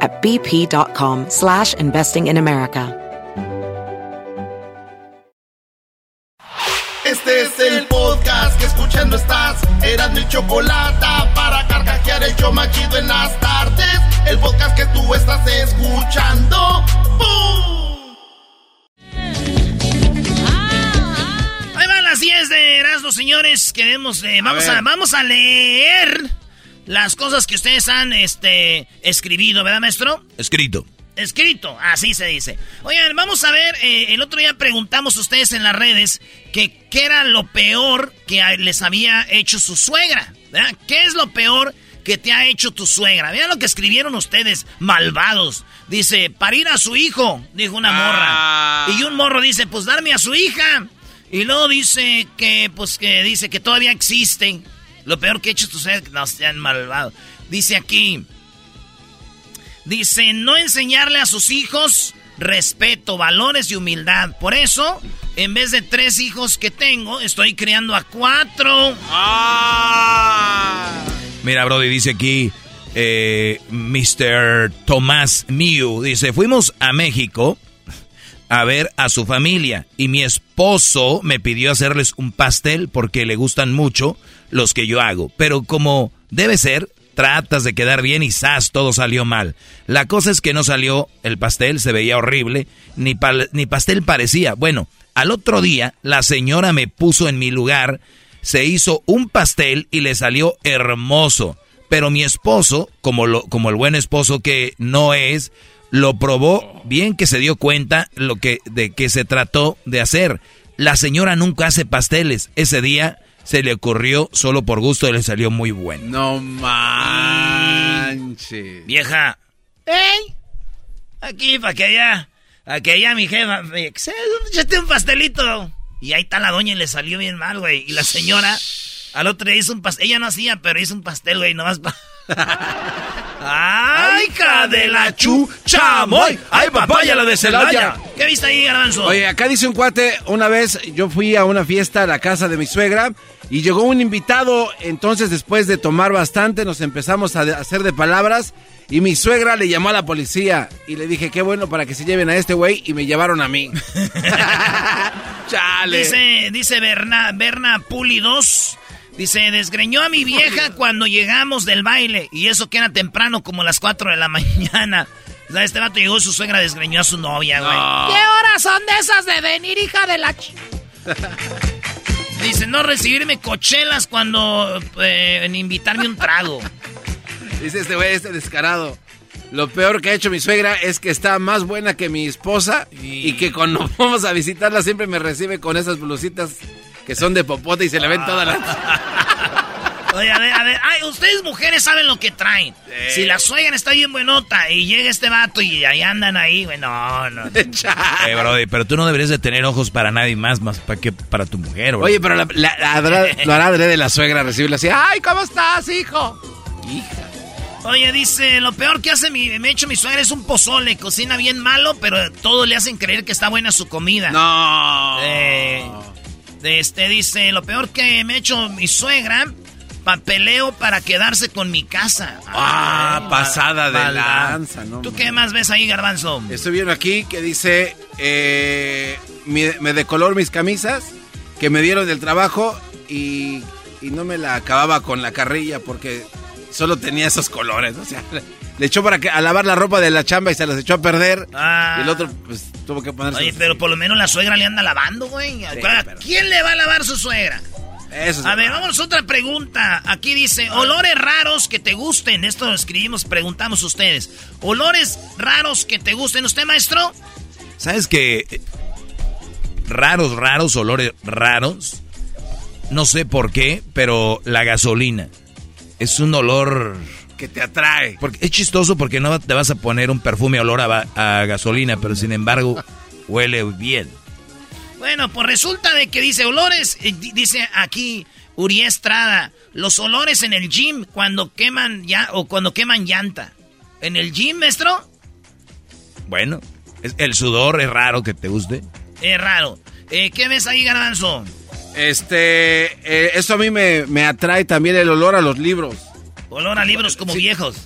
at bp.com slash investing in America. Este es el podcast que escuchando estás. Eran mi chocolate para carcajear el yo machido en las tardes. El podcast que tú estás escuchando. ¡Bum! Ahí van las 10 de Erasmo, señores. Queremos, eh, vamos, a, vamos a leer las cosas que ustedes han este, escribido, ¿verdad, maestro? Escrito. Escrito, así se dice. Oigan, vamos a ver, eh, el otro día preguntamos a ustedes en las redes que qué era lo peor que les había hecho su suegra. ¿verdad? ¿Qué es lo peor que te ha hecho tu suegra? Vean lo que escribieron ustedes, malvados. Dice, parir a su hijo, dijo una morra. Y un morro dice, pues darme a su hija. Y luego dice que, pues que dice que todavía existe. Lo peor que ha hecho tu suegra, no sean malvados. Dice aquí, Dice, no enseñarle a sus hijos respeto, valores y humildad. Por eso, en vez de tres hijos que tengo, estoy criando a cuatro. Mira, Brody, dice aquí eh, Mr. Tomás Miu. Dice, fuimos a México a ver a su familia y mi esposo me pidió hacerles un pastel porque le gustan mucho los que yo hago. Pero como debe ser, tratas de quedar bien y ¡zas! todo salió mal. La cosa es que no salió el pastel, se veía horrible, ni, ni pastel parecía. Bueno, al otro día la señora me puso en mi lugar, se hizo un pastel y le salió hermoso. Pero mi esposo, como, lo, como el buen esposo que no es, lo probó bien que se dio cuenta lo que, de que se trató de hacer. La señora nunca hace pasteles. Ese día se le ocurrió solo por gusto y le salió muy bueno. No manches. Vieja. ¡Ey! Aquí, para que allá. Para que allá mi jefa. Échate un pastelito. Y ahí está la doña y le salió bien mal, güey. Y la señora al otro día hizo un pastel. Ella no hacía, pero hizo un pastel, güey, nomás para. ¡Ay, hija de la chu! ¡Chamoy! ¡Ay, papaya la de Celaya! ¿Qué viste ahí, Garbanzo? Oye, acá dice un cuate, una vez yo fui a una fiesta a la casa de mi suegra y llegó un invitado, entonces después de tomar bastante nos empezamos a hacer de palabras y mi suegra le llamó a la policía y le dije, qué bueno para que se lleven a este güey y me llevaron a mí. Chale. Dice, dice Berna, Berna Puli 2. Dice, desgreñó a mi vieja cuando llegamos del baile. Y eso que era temprano, como las 4 de la mañana. O sea, este vato llegó, su suegra desgreñó a su novia, güey. ¿Qué horas son de esas de venir, hija de la... ch-?" Dice, no recibirme cochelas cuando... eh, en invitarme un trago. Dice este güey, este descarado. Lo peor que ha hecho mi suegra es que está más buena que mi esposa y que cuando vamos a visitarla siempre me recibe con esas blusitas que son de popote y se le ven todas las... Oye, a ver, a ver. Ay, ustedes mujeres saben lo que traen. Si la suegra está bien buenota y llega este vato y ahí andan ahí, güey, no, no. Eh, Brody, pero tú no deberías de tener ojos para nadie más, más para que para tu mujer, bro. Oye, pero la, la- la- lo hará de la suegra recibirla así. ¡Ay, ¿cómo estás, hijo? Oye, dice, lo peor que hace mi, me ha hecho mi suegra es un pozole. Cocina bien malo, pero todo le hacen creer que está buena su comida. No. Eh, este dice, lo peor que me ha hecho mi suegra, papeleo para quedarse con mi casa. Ah, Ay, pasada de lanza, ¿no? ¿Tú qué más ves ahí, Garbanzo? Estoy viendo aquí que dice, eh, me de color mis camisas que me dieron del trabajo y, y no me la acababa con la carrilla porque solo tenía esos colores. O sea, le echó para que, a lavar la ropa de la chamba y se las echó a perder. Ah. Y el otro, pues, tuvo que ponerse. Oye, pero por lo menos la suegra le anda lavando, güey. ¿Quién le va a lavar su suegra? Eso a ver, vamos a otra pregunta. Aquí dice, olores raros que te gusten. Esto lo escribimos, preguntamos ustedes. Olores raros que te gusten. ¿Usted, maestro? ¿Sabes qué? Raros, raros, olores raros. No sé por qué, pero la gasolina. Es un olor... Que te atrae. Porque es chistoso porque no te vas a poner un perfume olor a, a gasolina, pero sin embargo huele bien. Bueno, pues resulta de que dice olores, eh, dice aquí Uri Estrada, los olores en el gym cuando queman ya o cuando queman llanta. ¿En el gym, maestro? Bueno, el sudor es raro que te guste. Es raro. Eh, ¿Qué ves ahí, Garbanzo? Este, eh, eso a mí me, atrae también el olor a los libros. Olor a libros como viejos.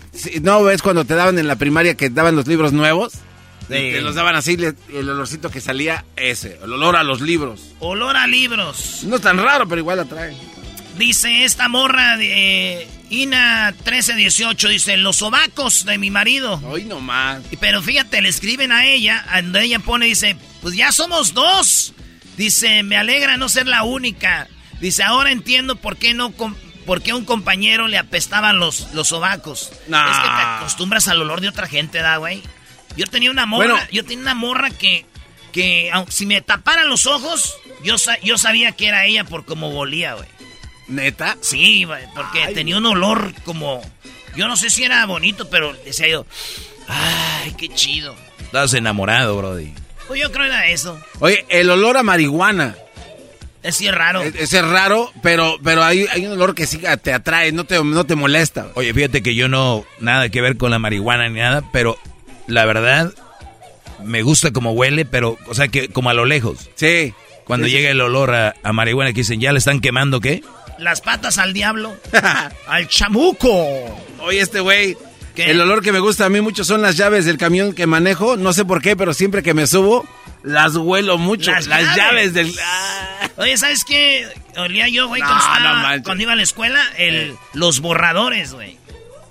¿No ves cuando te daban en la primaria que daban los libros nuevos? Te los daban así, el olorcito que salía, ese, el olor a los libros. Olor a libros. No es tan raro, pero igual atrae. Dice esta morra de eh, Ina 1318, dice, los sobacos de mi marido. Hoy nomás. Pero fíjate, le escriben a ella, donde ella pone, dice, pues ya somos dos. Dice, me alegra no ser la única. Dice, ahora entiendo por qué no... ¿Por qué a un compañero le apestaban los, los sobacos? Es que te acostumbras al olor de otra gente, ¿da, güey? Yo tenía una morra, yo tenía una morra que, que si me taparan los ojos, yo, yo sabía que era ella por cómo volía, güey. ¿Neta? Sí, güey, porque tenía un olor como... Yo no sé si era bonito, pero decía yo... Ay, qué chido. Estás enamorado, Brody. Pues yo creo que era eso. Oye, el olor a marihuana. Es es raro. Es, es, raro, pero, pero hay, hay un olor que sí te atrae, no te, no te molesta. Oye, fíjate que yo no... Nada que ver con la marihuana ni nada, pero la verdad, me gusta como huele, pero, o sea, que como a lo lejos. Sí. Cuando llega el olor a, marihuana que dicen, ¿ya le están quemando qué? Las patas al diablo. al chamuco. Oye, este güey. El olor que me gusta a mí mucho son las llaves del camión que manejo. No sé por qué, pero siempre que me subo, las huelo mucho. Las, llaves. del. Oye, ¿sabes qué? Olía yo, güey, cuando, iba a la escuela, el, los borradores, güey.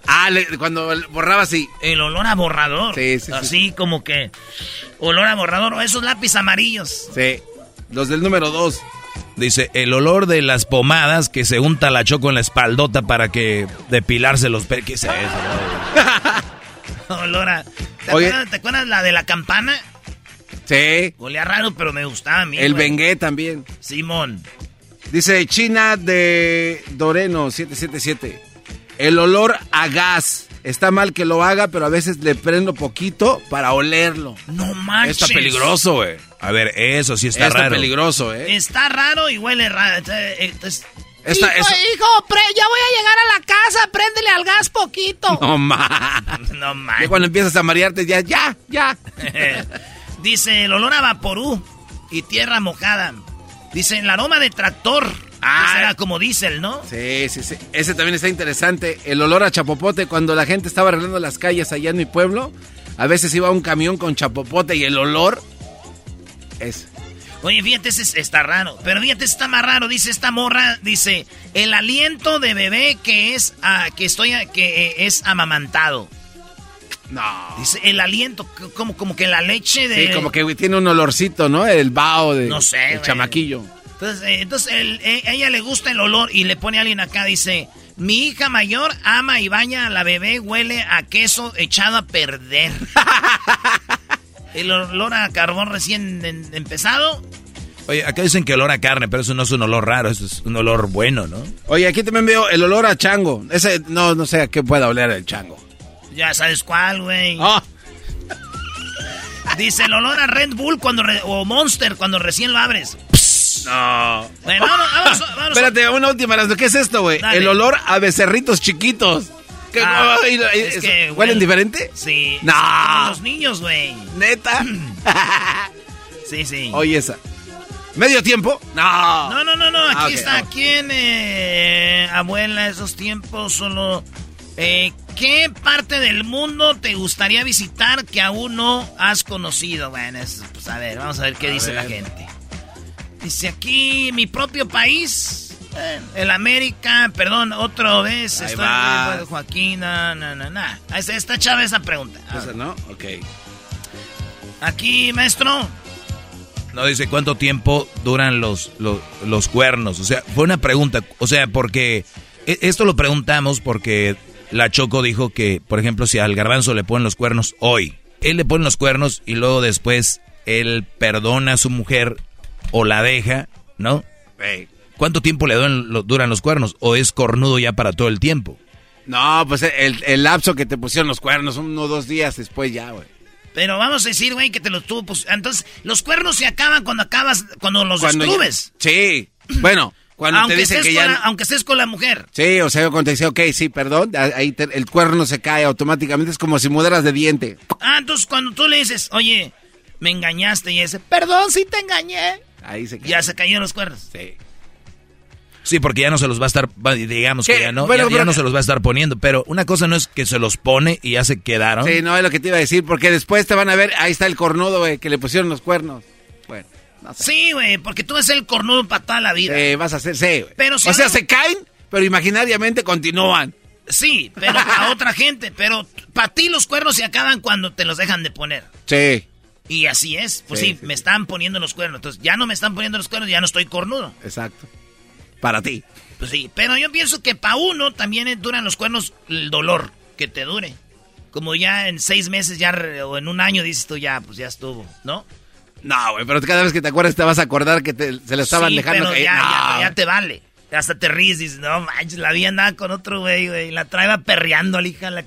Ah, cuando borraba así. El olor a borrador. Sí, sí. Así como que. Olor a borrador. O esos lápices amarillos. Sí. Los del número dos. Dice, el olor de las pomadas que se unta la choco en la espaldota para que depilarse los pelos. ¿Qué es eso? olor a... ¿Te, acuerdas, ¿Te, acuerdas, la de la campana? Sí. Olía raro, pero me gustaba a mí. El bengué también. Simón. Dice China de Doreno 777. El olor a gas. Está mal que lo haga, pero a veces le prendo poquito para olerlo. No manches. Está peligroso, güey. A ver, eso sí está, raro. Está peligroso, ¿eh? Está raro y huele raro. Entonces, hijo, hijo, ya voy a llegar a la casa, préndele al gas poquito. No más. No más. Ya cuando empiezas a marearte, ya, ya, ya. Dice el olor a vaporú y tierra mojada. Dice el aroma de tractor. Ah, era como diésel, ¿no? Sí, sí, sí. Ese también está interesante. El olor a chapopote cuando la gente estaba arreglando las calles allá en mi pueblo. A veces iba un camión con chapopote y el olor es. Oye, fíjate, ese está raro. Pero fíjate, está más raro. Dice esta morra, dice, el aliento de bebé que es, ah, que estoy, que eh, es amamantado. No. Dice, el aliento, como, como que la leche de... Sí, como que tiene un olorcito, ¿no? El vaho de... No sé, El chamaquillo. Entonces, eh, entonces eh, ella le gusta el olor y le pone a alguien acá, dice, mi hija mayor ama y baña a la bebé, huele a queso echado a perder. el olor a carbón recién empezado. Oye, acá dicen que olor a carne, pero eso no es un olor raro, eso es un olor bueno, ¿no? Oye, aquí también veo el olor a chango. Ese, no, no sé a qué pueda oler el chango. Ya sabes cuál, güey. Ah. Dice el olor a Red Bull cuando o Monster cuando recién lo abres. No. Bueno, vamos, vamos, Espérate, una última. ¿Qué es esto, güey? El olor a becerritos chiquitos. Ah, ¿Huelen diferente? Sí. No. los niños, güey. ¿Neta? sí, sí. Oye, esa. ¿Medio tiempo? No. No, no, no, no. Aquí ah, está. ¿Quién, eh, abuela, esos tiempos solo... Eh, ¿Qué parte del mundo te gustaría visitar que aún no has conocido? Bueno, pues a ver, vamos a ver qué dice la gente. Dice aquí mi propio país. Eh, el América, perdón, otra vez. Ahí estoy Joaquín, no, no, no, Está chava esa pregunta. Esa, ¿no? Ok. Aquí, maestro. No dice cuánto tiempo duran los, los, los cuernos. O sea, fue una pregunta. O sea, porque e, esto lo preguntamos porque la Choco dijo que, por ejemplo, si al garbanzo le ponen los cuernos hoy, él le pone los cuernos y luego después él perdona a su mujer o la deja, ¿no? ¿Cuánto tiempo le duran los cuernos? ¿O es cornudo ya para todo el tiempo? No, pues el, el lapso que te pusieron los cuernos, uno o dos días después ya, güey. Pero vamos a decir, güey, que te los tuvo, pues, entonces, los cuernos se acaban cuando acabas, cuando los cuando sí, bueno, cuando aunque te dicen que ya... aunque estés con la mujer. Sí, o sea, cuando te dice, ok, sí, perdón, ahí el cuerno se cae automáticamente, es como si mudaras de diente. Ah, entonces cuando tú le dices, oye, me engañaste y ese, perdón, sí te engañé. Ahí se Ya se cayeron los cuernos. Sí. Sí, porque ya no se los va a estar, digamos que ya no, ya, no se los va a estar poniendo, pero una cosa no es que se los pone y ya se quedaron. Sí, no es lo que te iba a decir, porque después te van a ver, ahí está el cornudo, güey, que le pusieron los cuernos. Bueno. Sí, güey, porque tú vas a ser el cornudo para toda la vida. Sí, vas a ser, sí, Pero o sea, se caen, pero imaginariamente continúan. Sí, pero para otra gente. Pero para ti los cuernos se acaban cuando te los dejan de poner. Sí. Y así es. Pues sí, me están poniendo los cuernos. Entonces ya no me están poniendo los cuernos, ya no estoy cornudo. Exacto. Para ti. Pues sí, pero yo pienso que para uno también duran los cuernos el dolor que te dure. Como ya en seis meses ya o en un año dices tú ya, pues ya estuvo, ¿no? No, güey, pero cada vez que te acuerdas te vas a acordar que se le estaban dejando pero Ya, ya, te vale. Hasta te ríes y dices, no manches, la vi andaba con otro güey, güey. Y la traeba perreando, la hija, la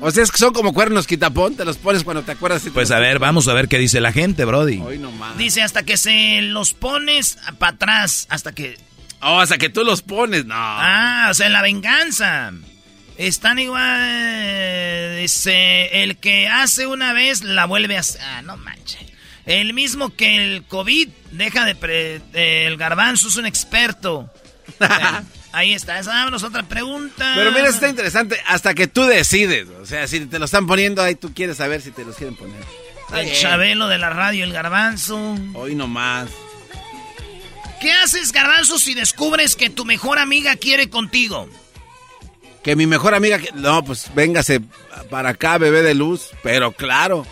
O sea, es que son como cuernos quitapón, te los pones cuando te acuerdas. pues a ver, vamos a ver qué dice la gente, Brody. Hoy no más. Dice, hasta que se los pones para atrás, hasta que... Oh, hasta que tú los pones, no. Ah, o sea, la venganza. Están igual, dice, el que hace una vez la vuelve a hacer. Ah, no manches. El mismo que el COVID, deja de... el garbanzo es un experto. Ahí está, esa es otra pregunta. Pero mira, está interesante, hasta que tú decides. O sea, si te lo están poniendo ahí, tú quieres saber si te los quieren poner. El Chabelo de la radio, el garbanzo. Hoy nomás. ¿Qué haces, garbanzo, si descubres que tu mejor amiga quiere contigo? Que mi mejor amiga... No, pues véngase para acá, bebé de luz. Pero claro.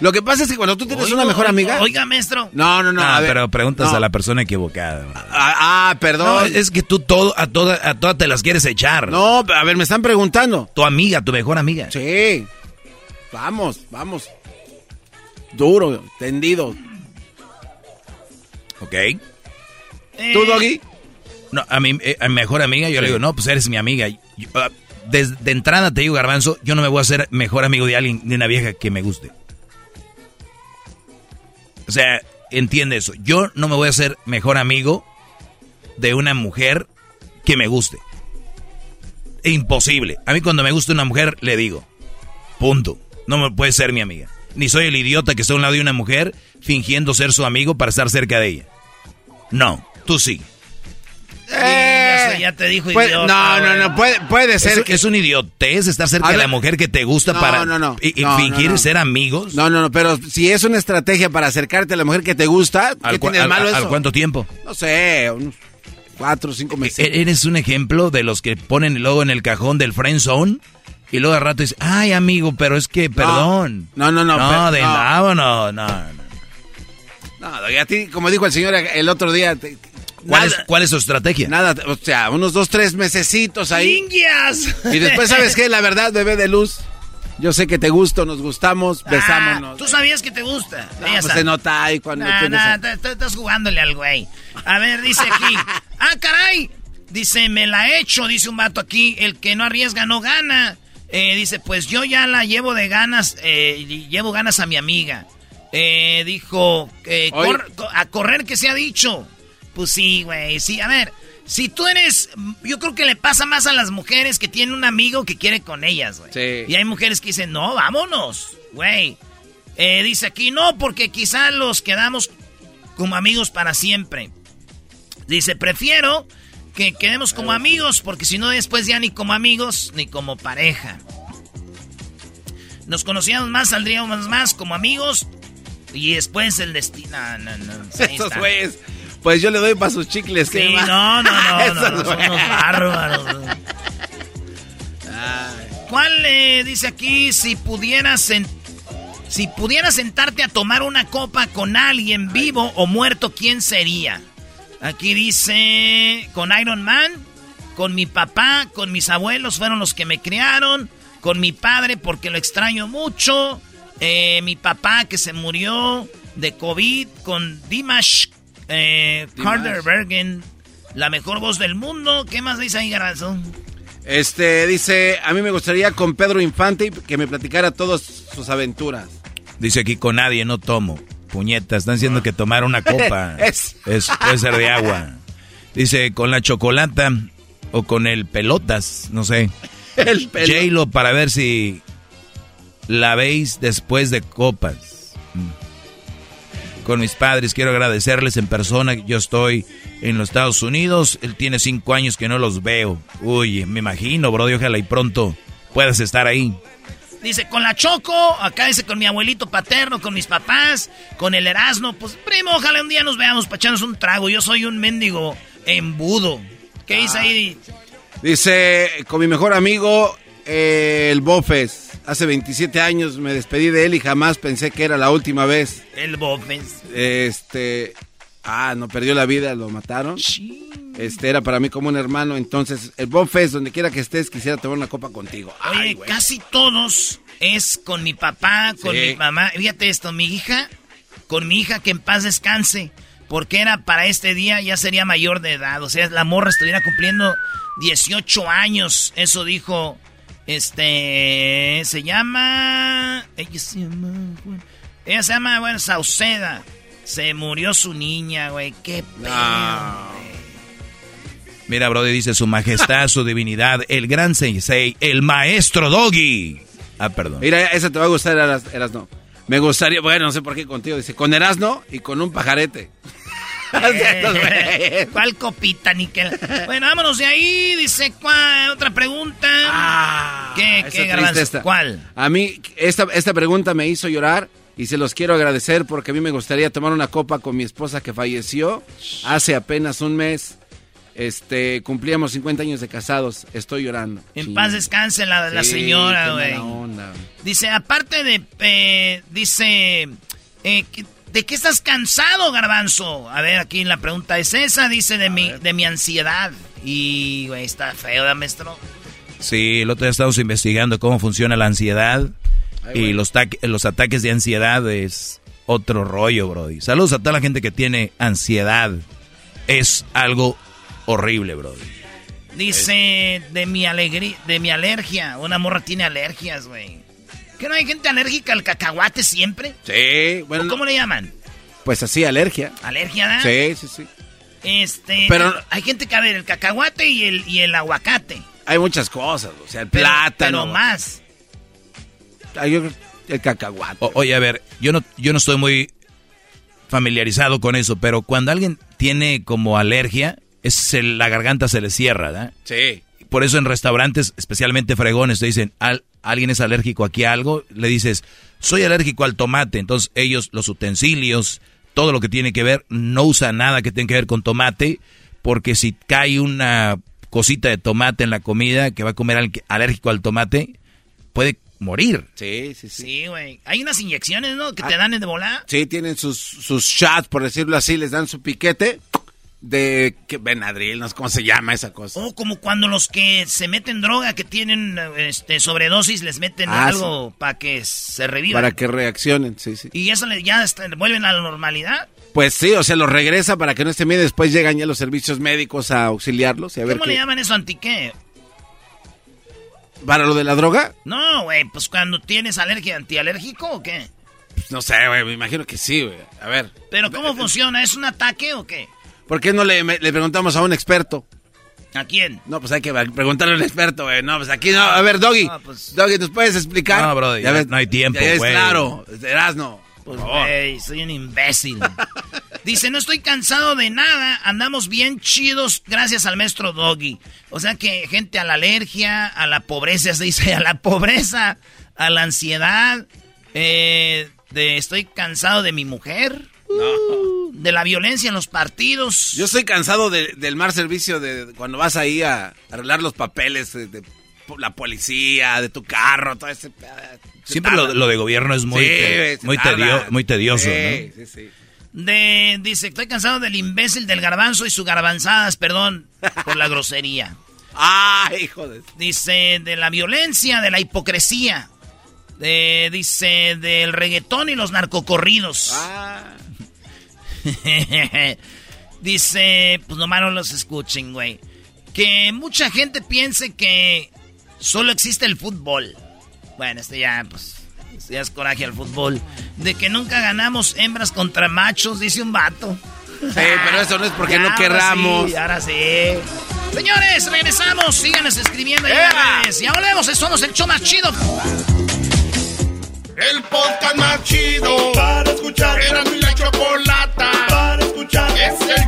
Lo que pasa es que cuando tú tienes una mejor amiga. Oiga, maestro. No, no, no. Ah, pero preguntas a la persona equivocada. Ah, ah perdón. es que tú todo, a todas a toda te las quieres echar. No, a ver, me están preguntando. Tu amiga, tu mejor amiga. Sí. Vamos, vamos. Duro, tendido. Ok. ¿Tú, Doggy? No, a mi, eh, a mi mejor amiga yo le digo, no, pues eres mi amiga. Ah, desde de entrada te digo, Garbanzo, yo no me voy a hacer mejor amigo de alguien, de una vieja que me guste. O sea, entiende eso. Yo no me voy a hacer mejor amigo de una mujer que me guste. Imposible. A mí cuando me gusta una mujer le digo, punto. No me puede ser mi amiga. Ni soy el idiota que está a un lado de una mujer fingiendo ser su amigo para estar cerca de ella. No, tú sí. Eh, ya, te dijo puede, No, no, no, puede, puede ser es, que... Es un idiotez estar cerca de la mujer que te gusta para y, fingir ser amigos. No, no, no, pero si es una estrategia para acercarte a la mujer que te gusta, ¿qué tiene malo eso? ¿Al cuánto tiempo? No sé, unos cuatro o cinco meses. E-, ¿Eres un ejemplo de los que ponen el logo en el cajón del friend zone? Y luego de rato dice, ay, amigo, pero es que, perdón. No, no, no. No, de no, no, no. No, no, y a ti, como dijo el señor el otro día, ¿Cuál, es, ¿Cuál es su estrategia? Nada, o sea, unos dos, tres mesecitos ahí. ¡Indias! Y después, ¿sabes qué? La verdad, bebé de luz. Yo sé que te gusto, nos gustamos, ah, besámonos. Tú sabías que te gusta. No, pues se nota ahí cuando nah, estás jugándole al güey. A ver, dice aquí. ¡Ah, caray! Dice, me la he hecho, dice un vato aquí. El que no arriesga no gana. Eh, dice, pues yo ya la llevo de ganas, eh, llevo ganas a mi amiga. Eh, dijo, a correr que se ha dicho. Pues sí, güey, sí. A ver, si tú eres. Yo creo que le pasa más a las mujeres que tienen un amigo que quiere con ellas, güey. Sí. Y hay mujeres que dicen, no, vámonos, güey. Eh, dice aquí, no, porque quizá los quedamos como amigos para siempre. Dice, prefiero que quedemos como amigos, porque si no, después ya ni como amigos ni como pareja. Nos conocíamos más, saldríamos más como amigos. Y después el destino. No, no, Estos güeyes Pues yo le doy para sus chicles. Sí, no, no, no, no, no, bárbaros. ¿Cuál le dice aquí si pudieras si pudieras sentarte a tomar una copa con alguien vivo o muerto, quién sería? Aquí dice con Iron Man, con mi papá, con mis abuelos fueron los que me criaron, con mi padre porque lo extraño mucho, eh, mi papá que se murió de COVID, con Dimash, eh, Carter Bergen, la mejor voz del mundo. ¿Qué más dice ahí, Garrazo? Este, dice, a mí me gustaría con Pedro Infante que me platicara todas sus aventuras. Dice aquí, con nadie no tomo. Puñeta, están diciendo que tomar una copa es. puede ser de agua. Dice, con la chocolata o con el pelotas, no sé. El J-Lo para ver si la veis después de copas. Con mis padres quiero agradecerles en persona. Yo estoy en los Estados Unidos. Él tiene cinco años que no los veo. Uy, me imagino, bro. Ojalá y pronto puedas estar ahí. Dice, con la Choco, acá dice con mi abuelito paterno, con mis papás, con el Erasmo. Pues, primo, ojalá un día nos veamos para echarnos un trago. Yo soy un mendigo embudo. ¿Qué dice ahí? Dice, con mi mejor amigo, eh, el Bofes. Hace 27 años me despedí de él y jamás pensé que era la última vez. El Bofes. Este, Ah, no perdió la vida, lo mataron. Este era para mí como un hermano. Entonces, el Bonfest, donde quiera que estés, quisiera tomar una copa contigo. Oye, casi todos es con mi papá, con mi mamá. Fíjate esto, mi hija, con mi hija que en paz descanse. Porque era para este día, ya sería mayor de edad. O sea, la morra estuviera cumpliendo 18 años. Eso dijo. Este. Se llama. Ella se llama. Ella se llama, bueno, Sauceda. Se murió su niña, güey. Qué pedo, Mira, Brody dice su majestad, su divinidad, el gran sensei, el maestro Doggy. Ah, perdón. Mira, esa te va a gustar, Erasno. Me gustaría, bueno, no sé por qué contigo, dice, con Erasno y con un pajarete. ¿Cuál copita, Níquel? Bueno, vámonos de ahí. Dice, ¿cuál? Otra pregunta. Ah, ¿Qué, qué ¿Cuál? A mí, esta, esta pregunta me hizo llorar y se los quiero agradecer porque a mí me gustaría tomar una copa con mi esposa que falleció hace apenas un mes. Este, cumplíamos 50 años de casados. Estoy llorando. En paz descanse la, la señora, güey. Dice, aparte de, eh, dice, eh, ¿de qué estás cansado, garbanzo? A ver, aquí la pregunta es esa. Dice, de, mi, de mi ansiedad. Y, güey, está feo, maestro. Sí, el otro día estamos investigando cómo funciona la ansiedad y los, los ataques de ansiedad es otro rollo, Brody. Saludos a toda la gente que tiene ansiedad. Es algo horrible, Brody. Dice de mi alegría, de mi alergia. Una morra tiene alergias, güey. ¿Que no hay gente alérgica al cacahuate siempre? Sí, bueno. ¿Cómo le llaman? Pues así, alergia. ¿Alergia, da? Sí, sí, sí. Este. Pero hay gente que, a ver, el cacahuate y el, y el aguacate. Hay muchas cosas, o sea, el plátano. Pero más el cacahuate. oye, a ver, yo no, yo no estoy muy familiarizado con eso, pero cuando alguien tiene como alergia, es la garganta se le cierra, ¿verdad? Sí. Por eso en restaurantes, especialmente fregones, te dicen, alguien es alérgico aquí a algo, le dices, soy alérgico al tomate. Entonces ellos, los utensilios, todo lo que tiene que ver, no usa nada que tenga que ver con tomate, porque si cae una cosita de tomate en la comida que va a comer alguien alérgico al tomate, puede morir. Sí, sí, sí. Sí, güey. Hay unas inyecciones, ¿no? Que te ah, dan de volar. Sí, tienen sus, sus shots, por decirlo así, les dan su piquete de que Benadryl, no sé cómo se llama esa cosa. Oh, como cuando los que se meten droga, que tienen este sobredosis, les meten ah, algo para que se revivan. Para que reaccionen, sí, sí. ¿Y eso ya vuelven a la normalidad? Pues sí, o sea, los regresa para que no esté bien. Después llegan ya los servicios médicos a auxiliarlos. Y a ver ¿Cómo le llaman eso? ¿Antiqué? ¿Para lo de la droga? No, güey, pues cuando tienes alergia, antialérgico o qué? Pues no sé, güey, me imagino que sí, güey. A ver. ¿Pero cómo funciona? ¿Es un ataque o qué? ¿Por qué no le, le preguntamos a un experto? ¿A quién? No, pues hay que preguntarle a un experto, güey. No, pues aquí no. A ver, Doggy. Pues- Doggy, ¿nos puedes explicar? No, bro, ya, no hay tiempo, güey. Es claro, no. Pues, güey, soy un imbécil. Dice, no estoy cansado de nada, andamos bien chidos gracias al maestro Doggy. O sea que gente a la alergia, a la pobreza, se dice, a la pobreza, a la ansiedad, eh, de estoy cansado de mi mujer. De la violencia en los partidos. Yo estoy cansado del mal servicio de cuando vas ahí a arreglar los papeles de, la policía, de tu carro, todo ese... Siempre lo, de gobierno es muy, muy, muy, tedioso, ¿no? Sí, sí. De, dice, estoy cansado del imbécil del garbanzo y su garbanzadas, perdón por la grosería. Ah, hijo de... Dice, de la violencia, de la hipocresía. dice, del reggaetón y los narcocorridos. Ah. dice, pues nomás no los escuchen, güey. Que mucha gente piense que solo existe el fútbol. Bueno, este ya, pues, este ya es coraje al fútbol. De que nunca ganamos hembras contra machos, dice un vato. Sí, pero eso no es porque no querramos. Ahora sí, ahora sí. Señores, regresamos. Síganos escribiendo en redes. Ya volvemos. Somos el show más chido. El podcast más chido para escuchar. Era mi la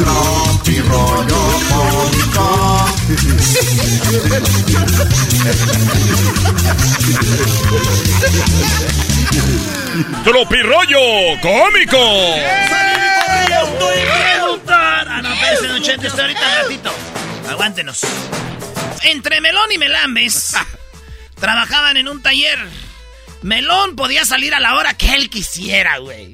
Tropi rollo cómico. Tropi rollo cómico. Ah, no, espérense, don Chente, estoy ahorita ratito. Aguántenos. Entre Melón y Melambes trabajaban en un taller. Melón podía salir a la hora que él quisiera, güey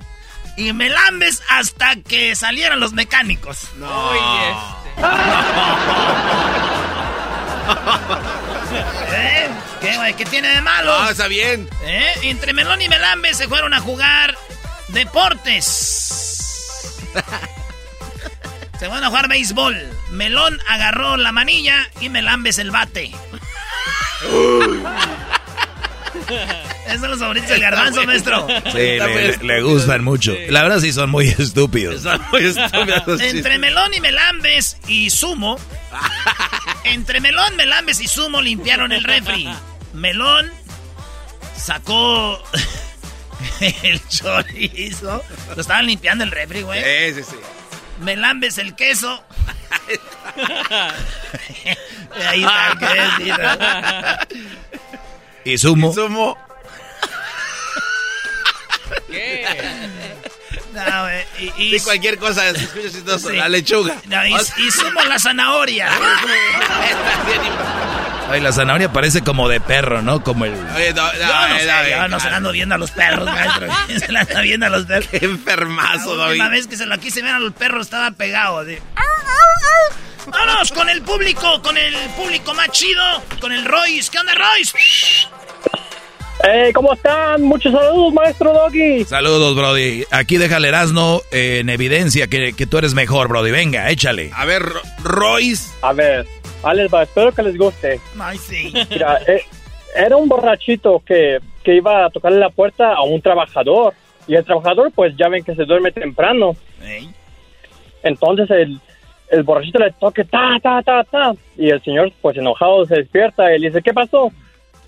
y me lambes hasta que salieran los mecánicos. No. este. ¿Eh? ¿Qué, güey? ¿Qué tiene de malo? No, está bien. ¿Eh? Entre Melón y Melambes se fueron a jugar deportes. se fueron a jugar béisbol. Melón agarró la manilla y Melambes el bate. Esos son los favoritos del garbanzo, maestro. Sí, le, gustan mucho. La verdad sí son muy estúpidos. Son muy estúpidos. Entre melón y melambes y sumo. entre melón, melambes y sumo limpiaron el refri. Melón sacó el chorizo. Lo estaban limpiando el refri, güey. Sí, sí, sí. Melambes el queso. Ahí está, ¿qué ¿Y sumo? ¿Y sumo? ¿Qué? No, y, cualquier cosa, La lechuga. y, sumo la zanahoria. Ay, la zanahoria parece como de perro, ¿no? Como el. Oye, no, no, no, se la ando viendo a los perros, maestro. se la anda viendo a los perros. Qué enfermazo, David. Una vez que se lo quise ver a los perros estaba pegado. Así. Vámonos con el público, con el público más chido, con el Royce. ¿Qué onda, Royce? Hey, ¿cómo están? Muchos saludos, maestro Doggy. Saludos, Brody. Aquí déjale Erasno en evidencia que, tú eres mejor, Brody. Venga, échale. A ver, Royce. A ver, Alex, espero que les guste. Ay, sí. Mira, eh, era un borrachito que, que iba a tocarle la puerta a un trabajador. Y el trabajador, pues ya ven que se duerme temprano. Entonces el, el borrachito le toque ta, ta, ta, ta. Y el señor, pues enojado, se despierta y le dice, ¿qué pasó?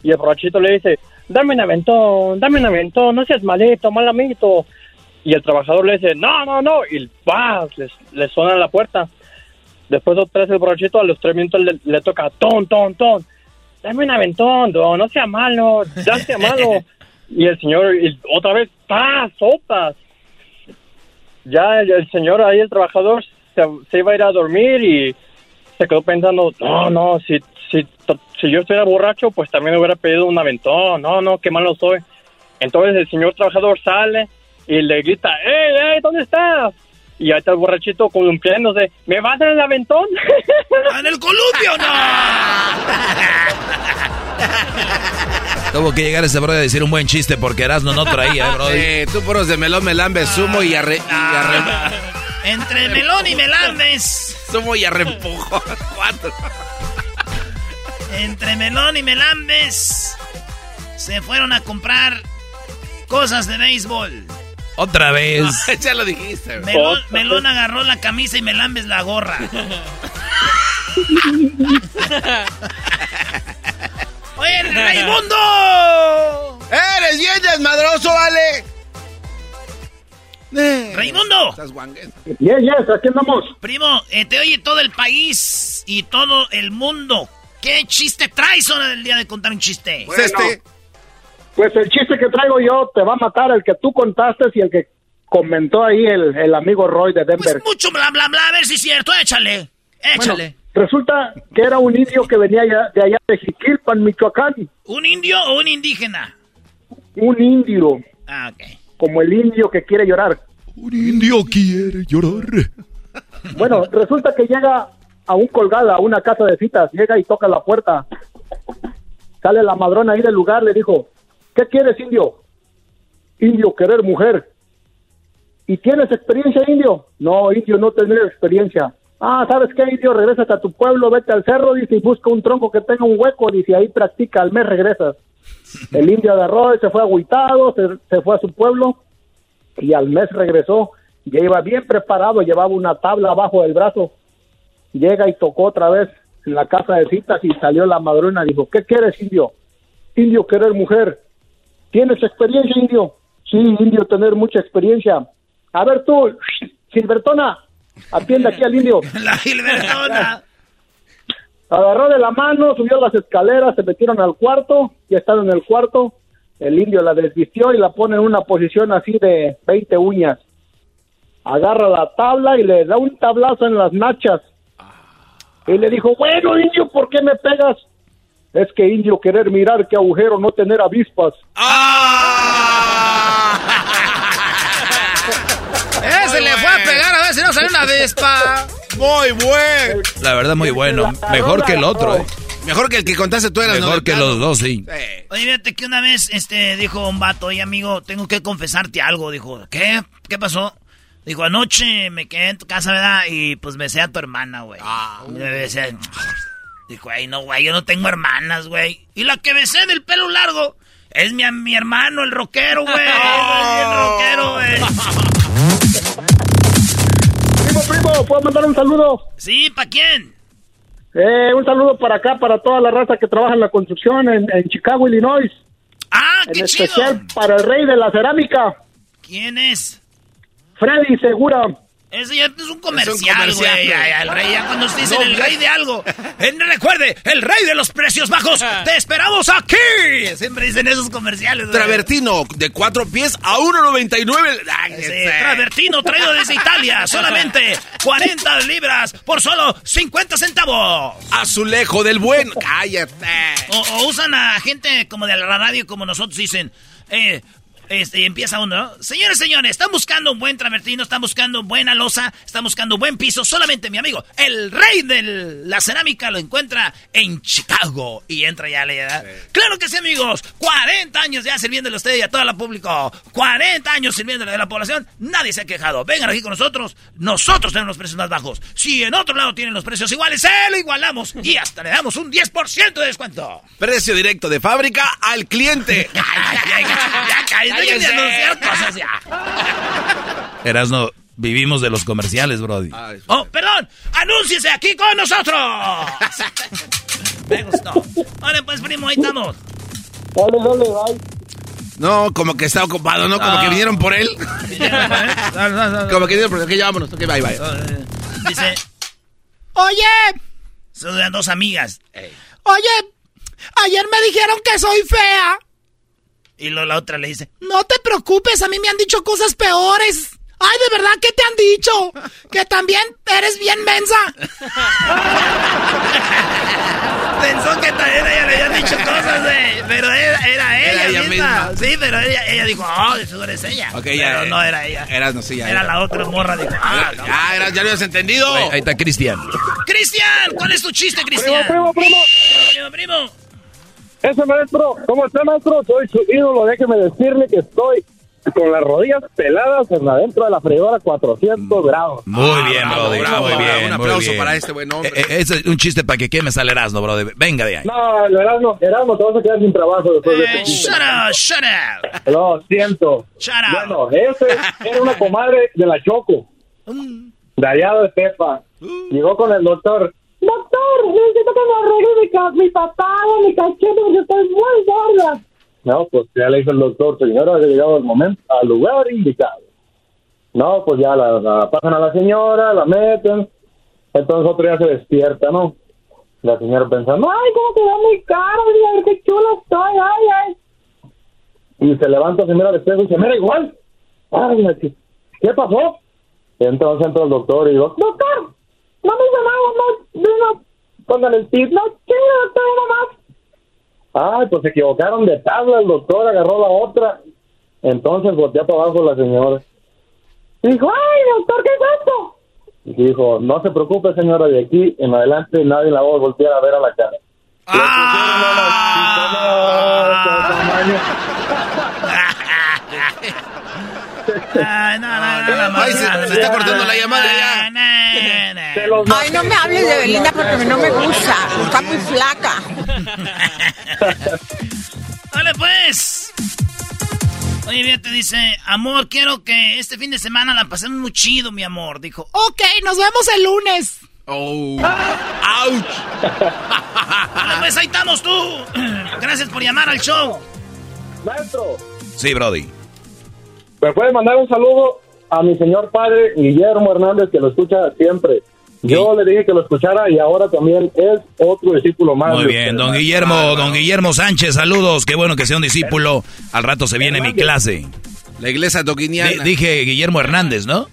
Y el borrachito le dice, dame un aventón, dame un aventón, no seas malito, mal amiguito. Y el trabajador le dice, no, no, no. Y ¡paz! Le, le suena la puerta. Después de tres el borrachito, a los tres minutos le, le toca, ton, ton, ton. Dame un aventón, no, no sea malo, ya sea malo. y el señor, y otra vez, ¡paz! Sopas. Ya el, el señor ahí, el trabajador, se, se iba a ir a dormir y se quedó pensando, no, no, si, si, si yo estuviera borracho, pues también hubiera pedido un aventón. No, no, qué malo soy. Entonces el señor trabajador sale y le grita, ¡Ey, ey, ¿dónde estás? Y ahí está el borrachito columpiándose, ¿me vas a dar el aventón? ¡En el columpio, no! Tuvo que llegar ese bro a decir un buen chiste porque Erasmo no traía, bro. Eh, tú puros de melón, melambe, sumo y arre... Y arre... Entre melón y melambes. Sumo y arrempujo. Cuatro. Entre melón y melambes. Se fueron a comprar cosas de béisbol. Otra vez. ya lo dijiste. güey. Melón, melón agarró la camisa y melambes la gorra. ¡Oye, Raimundo! ¡Eres bien desmadroso, Ale! ¡Raimundo! Estás. Yes, yes, aquí andamos. Primo, eh, te oye todo el país y todo el mundo. ¿Qué chiste traes hora del día de contar un chiste? Bueno, Pues el chiste que traigo yo te va a matar el que tú contaste y el que comentó ahí el, el amigo Roy de Denver. Mucho bla bla bla, a ver si es cierto, échale. Échale. Bueno, resulta que era un indio que venía de allá de Jiquilpan, Michoacán. ¿Un indio o un indígena? Un indio, Ah, ok. como el indio que quiere llorar. Un indio quiere llorar. Bueno, resulta que llega a un colgado, a una casa de citas, llega y toca la puerta. Sale la madrona ahí del lugar, le dijo, ¿qué quieres, indio? Indio, querer mujer. ¿Y tienes experiencia, indio? No, indio, no tener experiencia. Ah, ¿sabes qué, indio? Regresas a tu pueblo, vete al cerro, dice, y busca un tronco que tenga un hueco, dice, ahí practica, al mes regresas. El indio agarró y se fue agüitado, se, se fue a su pueblo, y al mes regresó. Ya iba bien preparado, llevaba una tabla abajo del brazo. Llega y tocó otra vez en la casa de citas y salió la madrona. Dijo, ¿qué quieres, indio? Indio, querer mujer. ¿Tienes experiencia, indio? Sí, indio, tener mucha experiencia. A ver tú, Gilbertona, atiende aquí al indio. La Gilbertona. Agarró de la mano, subió las escaleras, se metieron al cuarto, ya están en el cuarto. El indio la desvistió y la pone en una posición así de 20 uñas. Agarra la tabla y le da un tablazo en las nachas. Y le dijo, bueno, indio, ¿por qué me pegas? Es que indio querer mirar qué agujero, no tener avispas. Ese le fue a pegar a ver si no sale una vespa. Muy bueno. La verdad, muy bueno. Mejor que el otro, eh. Mejor que el que contaste tú eras Mejor que los dos, sí. Oye, fíjate que una vez este, dijo un vato, oye amigo, tengo que confesarte algo. Dijo, ¿qué? ¿Qué pasó? Dijo, anoche me quedé en tu casa, ¿verdad? Y pues besé a tu hermana, güey. Y me besé. Dijo, ay, no, güey, yo no tengo hermanas, güey. Y la que besé del pelo largo es mi, mi hermano, el rockero, güey. El rockero, güey. Primo, primo, ¿puedo mandar un saludo? Sí, ¿para quién? Eh, un saludo para acá, para toda la raza que trabaja en la construcción en, en Chicago, Illinois. Ah, En qué especial chido. para el rey de la cerámica, ¿Quién es? Freddy Segura. Ese ya es un comercial, güey. Ya, El rey, ya cuando se dicen No, el rey de algo. Eh, recuerde, el rey de los precios bajos. ¡Te esperamos aquí! Siempre dicen esos comerciales. güey. Travertino, de cuatro pies a 1.99. Ay, Sí, ese. Travertino traído desde Italia. Solamente 40 libras por solo 50 centavos. Azulejo del buen. Cállate. O, o usan a gente como de la radio como nosotros dicen, eh, este, y empieza uno, ¿no? Señores, señores, están buscando un buen travertino, están buscando buena losa, están buscando un buen piso. Solamente mi amigo, el rey de la cerámica, lo encuentra en Chicago. Y entra ya, le da. Claro que sí, amigos. 40 años ya sirviéndole a usted y a todo el público. 40 años sirviéndole a la población. Nadie se ha quejado. Vengan aquí con nosotros. Nosotros tenemos los precios más bajos. Si en otro lado tienen los precios iguales, se lo igualamos. Y hasta le damos un 10% de descuento. Precio directo de fábrica al cliente. Ya, dejen de anunciar cosas ya. Erasno, Vivimos de los comerciales, Brody. oh, perdón. Anúnciese aquí con nosotros. Me gustó. Vale, pues, primo, ahí estamos. Dale, dale, bye. No, como que está ocupado, ¿no? Como que vinieron por él. como que vinieron por él. Ok, ya vámonos. Ok, bye, bye. Dice, Oye, son dos amigas. oye, ayer me dijeron que soy fea. Y luego la otra le dice, No te preocupes, a mí me han dicho cosas peores. Ay, ¿de verdad qué te han dicho? Que también eres bien mensa. Pensó que también ella le habían dicho cosas, de, pero era, era ella, Era ella misma. misma. Sí, pero ella, ella dijo, oh, eso eres ella. Ok, pero ya. no era ella. Eras, no sé, ya. Era la otra morra. Dijo, ah, no. Ya, eras, ya lo habías entendido. Ahí, está Cristian. Cristian, ¿cuál es tu chiste, Cristian? Primo, primo, Primo, primo. Ese maestro, ¿cómo está, maestro? Soy su ídolo, déjeme decirle que estoy con las rodillas peladas en adentro de la freidora 400 grados. Muy bien, bravo, Brody. bravo, muy bravo. bien. Un aplauso bien. para este buen hombre. Eh, eh, es un chiste para que quemes al Erasmo, Brody. Venga de ahí. No, Erasmo, Erasmo, te vas a quedar sin trabajo después de Eh, este chiste. shut up, shut up. Lo siento. Shut up. Bueno, ese era una comadre de la Choco, de allá de Pepa. Llegó con el doctor. Doctor, necesito que me arregle mi, ca- mi papada, mi cachete, porque estoy muy gorda. No, pues ya le dijo el doctor, señora, ha llegado el momento, al lugar indicado. No, pues ya la, la pasan a la señora, la meten. Entonces otro día se despierta, ¿no? La señora pensando, ay, cómo quedó mi cara, mira, qué chulo estoy, ay, ay. Y se levanta, se mira al espejo y se mira igual. Ay, ¿qué pasó? Entonces entra el doctor y digo, doctor, no me hizo nada, no, vino, póngale el tip, no, ¿qué, más? Ay, pues se equivocaron de tabla, el doctor agarró la otra. Entonces volteó para abajo la señora. Dijo, ay, doctor, ¿qué es esto? Y dijo, no se preocupe, señora, de aquí en adelante nadie la va a voltear a ver a la cara. Ay, no, no, no, no, Ay, se, no, se está no, cortando la llamada ya. no, no. Ay, no me hables de Belinda porque no me gusta. Está muy flaca. Dale, pues. Oye, bien, te dice, amor, quiero que este fin de semana la pasemos muy chido, mi amor. Dijo, Ok, nos vemos el lunes. Oh. ¡Auch! dale, pues ahí estamos tú. Gracias por llamar al show. Maestro, Sí, Brody. ¿me puede mandar un saludo a mi señor padre Guillermo Hernández que lo escucha siempre? Yo le dije que lo escuchara y ahora también es otro discípulo más. Muy bien, don Guillermo, don Guillermo Sánchez, saludos. Qué bueno que sea un discípulo. Al rato se viene mi clase. La iglesia doquiniana. Di- dije Guillermo Hernández, ¿no?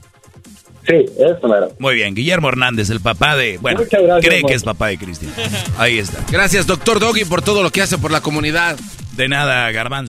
Sí, eso mero. Muy bien, Guillermo Hernández, el papá de... Bueno, Muchas gracias, cree que es papá de Cristian. Ahí está. Gracias, doctor Doggy, por todo lo que hace por la comunidad. De nada, Garbanzo.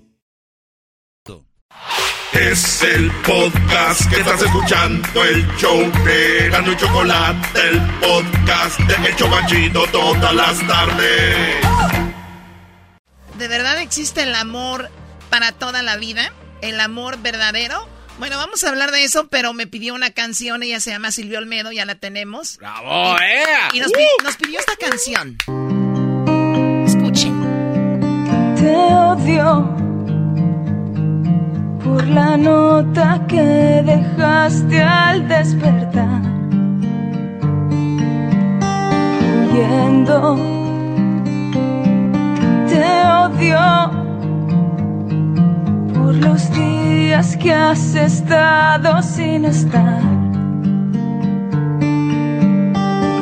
Es el podcast que estás escuchando, el show de Gano y Chocolate, el podcast de El Chobachito todas las tardes. ¿De verdad existe el amor para toda la vida? ¿El amor verdadero? Bueno, vamos a hablar de eso, pero me pidió una canción, ella se llama Silvio Olmedo, ya la tenemos. ¡Bravo, eh! Y nos, pi- nos pidió esta canción. Escuchen. Te odio por la nota que dejaste al despertar. Huyendo, te odio por los días que has estado sin estar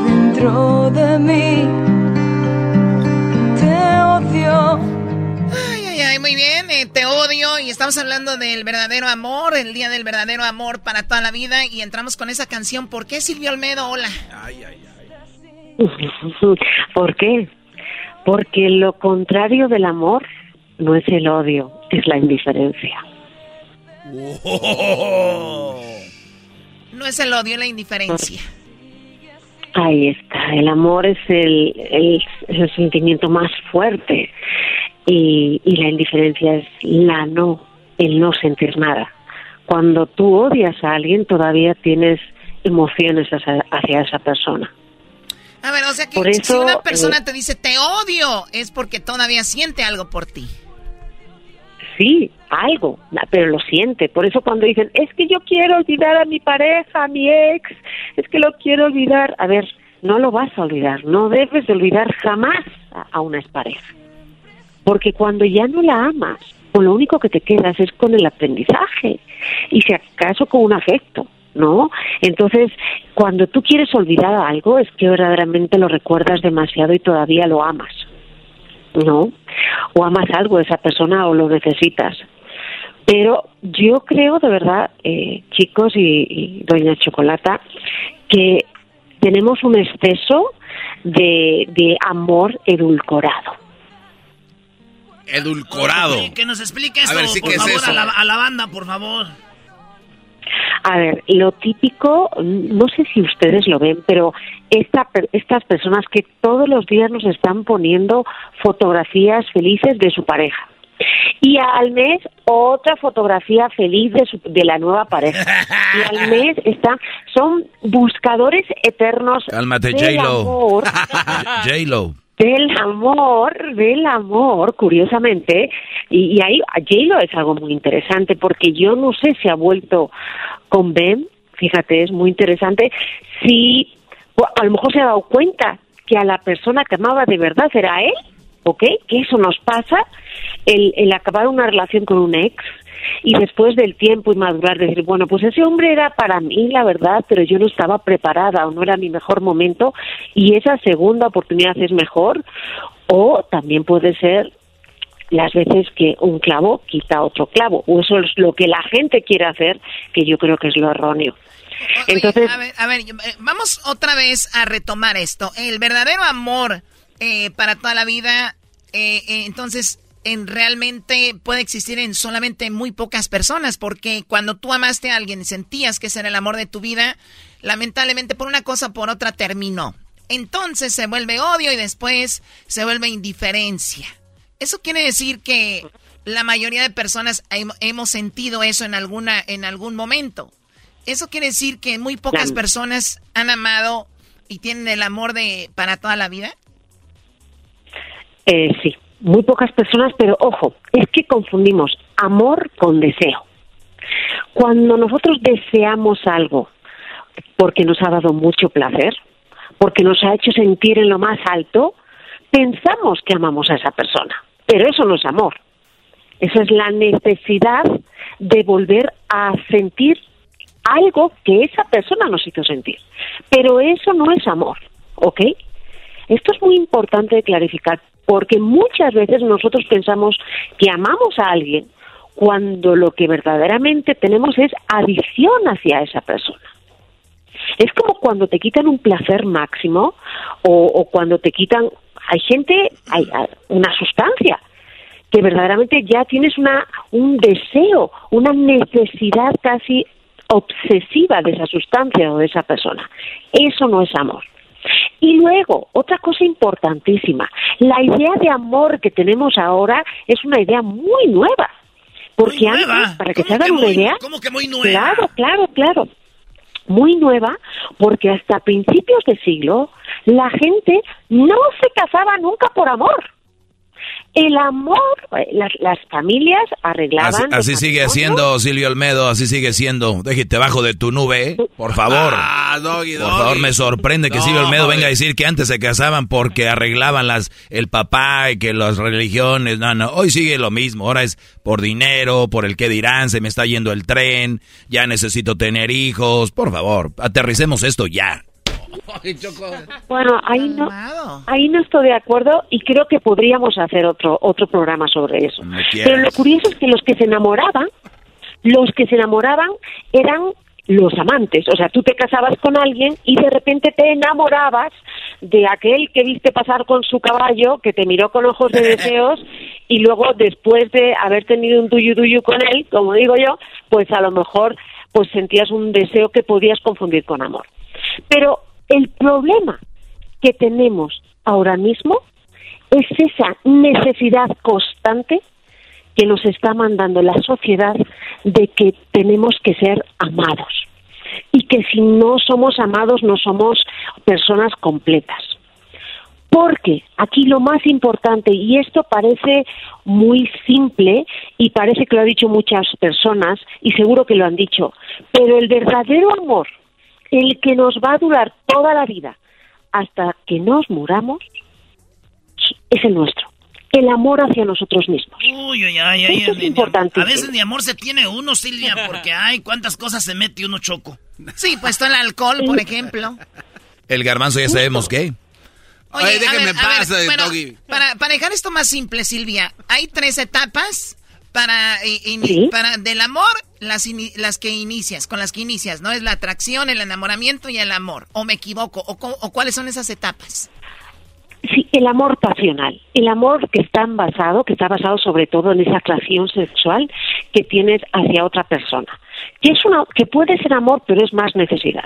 dentro de mí. Te odio. Ay, ay, ay, muy bien, eh, te odio estamos hablando del verdadero amor, el día del verdadero amor para toda la vida y entramos con esa canción. ¿Por qué Silvio Almedo? Hola. Ay, ay, ay. ¿Por qué? Porque lo contrario del amor no es el odio, es la indiferencia. No es el odio, es la indiferencia. Ahí está, el amor es el, el, sentimiento más fuerte y, y, la indiferencia es la no, el no sentir nada. Cuando tú odias a alguien todavía tienes emociones hacia, esa persona. A ver, o sea que si una persona eh, te dice te odio es porque todavía siente algo por ti sí, algo, pero lo siente. Por eso cuando dicen, es que yo quiero olvidar a mi pareja, a mi ex, es que lo quiero olvidar. A ver, no lo vas a olvidar, no debes de olvidar jamás a, una expareja. Porque cuando ya no la amas, con lo único que te quedas es con el aprendizaje y si acaso con un afecto. ¿no? Entonces, cuando tú quieres olvidar algo, es que verdaderamente lo recuerdas demasiado y todavía lo amas. ¿no? O amas algo de esa persona o lo necesitas. Pero yo creo de verdad, eh, chicos y, doña Chocolata, que tenemos un exceso de, de amor edulcorado. Edulcorado. que nos explique esto, por favor, a la, a la banda, por favor. A ver, lo típico, no sé si ustedes lo ven, pero esta, estas personas que todos los días nos están poniendo fotografías felices de su pareja. Y al mes otra fotografía feliz de, su, de la nueva pareja. Y al mes están, son buscadores eternos Cálmate, J-Lo. J-Lo del amor, del amor, curiosamente, y, ahí J-Lo es algo muy interesante porque yo no sé si ha vuelto con Ben, fíjate, es muy interesante, si a lo mejor se ha dado cuenta que a la persona que amaba de verdad era él, ¿ok? Que eso nos pasa, el, el acabar una relación con un ex y después del tiempo y madurar, decir, bueno, pues ese hombre era para mí, la verdad, pero yo no estaba preparada o no era mi mejor momento y esa segunda oportunidad es mejor o también puede ser las veces que un clavo quita otro clavo. O eso es lo que la gente quiere hacer, que yo creo que es lo erróneo. Entonces, a ver, a ver, eh, vamos otra vez a retomar esto. El verdadero amor eh, para toda la vida, eh, entonces, en realmente puede existir en solamente muy pocas personas, porque cuando tú amaste a alguien y sentías que ese era el amor de tu vida, lamentablemente por una cosa o por otra terminó. Entonces se vuelve odio y después se vuelve indiferencia. Eso quiere decir que la mayoría de personas hemos sentido eso en alguna en algún momento. Eso quiere decir que muy pocas personas han amado y tienen el amor de para toda la vida. Eh, sí, muy pocas personas, pero ojo, es que confundimos amor con deseo. Cuando nosotros deseamos algo porque nos ha dado mucho placer, porque nos ha hecho sentir en lo más alto, pensamos que amamos a esa persona. Pero eso no es amor. Eso es la necesidad de volver a sentir algo que esa persona nos hizo sentir. Pero eso no es amor, ¿ok? Esto es muy importante de clarificar porque muchas veces nosotros pensamos que amamos a alguien cuando lo que verdaderamente tenemos es adicción hacia esa persona. Es como cuando te quitan un placer máximo o, cuando te quitan hay gente, hay una sustancia que verdaderamente ya tienes una un deseo, una necesidad casi obsesiva de esa sustancia o de esa persona. Eso no es amor. Y luego, otra cosa importantísima, la idea de amor que tenemos ahora es una idea muy nueva. Porque antes, para que se hagan una idea, ¿cómo que muy nueva? Claro, claro, claro muy nueva porque hasta principios de siglo la gente no se casaba nunca por amor. El amor, eh, las, las familias arreglaban. Así, sigue siendo, Silvio Olmedo, así sigue siendo. Déjate bajo de tu nube, ¿eh? por favor. Ah, doggy, Por favor, me sorprende que Silvio Olmedo venga a decir que antes se casaban porque arreglaban las el papá y que las religiones. No, no, hoy sigue lo mismo. Ahora es por dinero, por el que dirán, se me está yendo el tren, ya necesito tener hijos. Por favor, aterricemos esto ya. Bueno, ahí no, ahí no estoy de acuerdo y creo que podríamos hacer otro otro programa sobre eso. Pero lo curioso es que los que se enamoraban, los que se enamoraban eran los amantes, o sea, tú te casabas con alguien y de repente te enamorabas de aquel que viste pasar con su caballo, que te miró con ojos de deseos y luego después de haber tenido un tuyu tuyu con él, como digo yo, pues a lo mejor pues sentías un deseo que podías confundir con amor. Pero el problema que tenemos ahora mismo es esa necesidad constante que nos está mandando la sociedad de que tenemos que ser amados y que si no somos amados no somos personas completas. Porque aquí lo más importante, y esto parece muy simple y parece que lo han dicho muchas personas y seguro que lo han dicho, pero el verdadero amor el que nos va a durar toda la vida hasta que nos muramos es el nuestro. El amor hacia nosotros mismos. Uy, uy, ay, ay, Esto es importante. A veces ni amor se tiene uno, Silvia, porque ay, cuántas cosas se mete uno choco. Sí, pues todo el alcohol, por ejemplo. El garbanzo ya sabemos qué. Oye, paz, ver, eh, bueno, Doggy. para, para dejar esto más simple, Silvia, hay tres etapas para, para del amor, las, ini- las que inicias, con las que inicias, ¿no? Es la atracción, el enamoramiento y el amor. ¿O me equivoco? ¿O, o cuáles son esas etapas? Sí, el amor pasional, el amor que está basado, que está basado sobre todo en esa atracción sexual que tienes hacia otra persona, que es una, que puede ser amor, pero es más necesidad.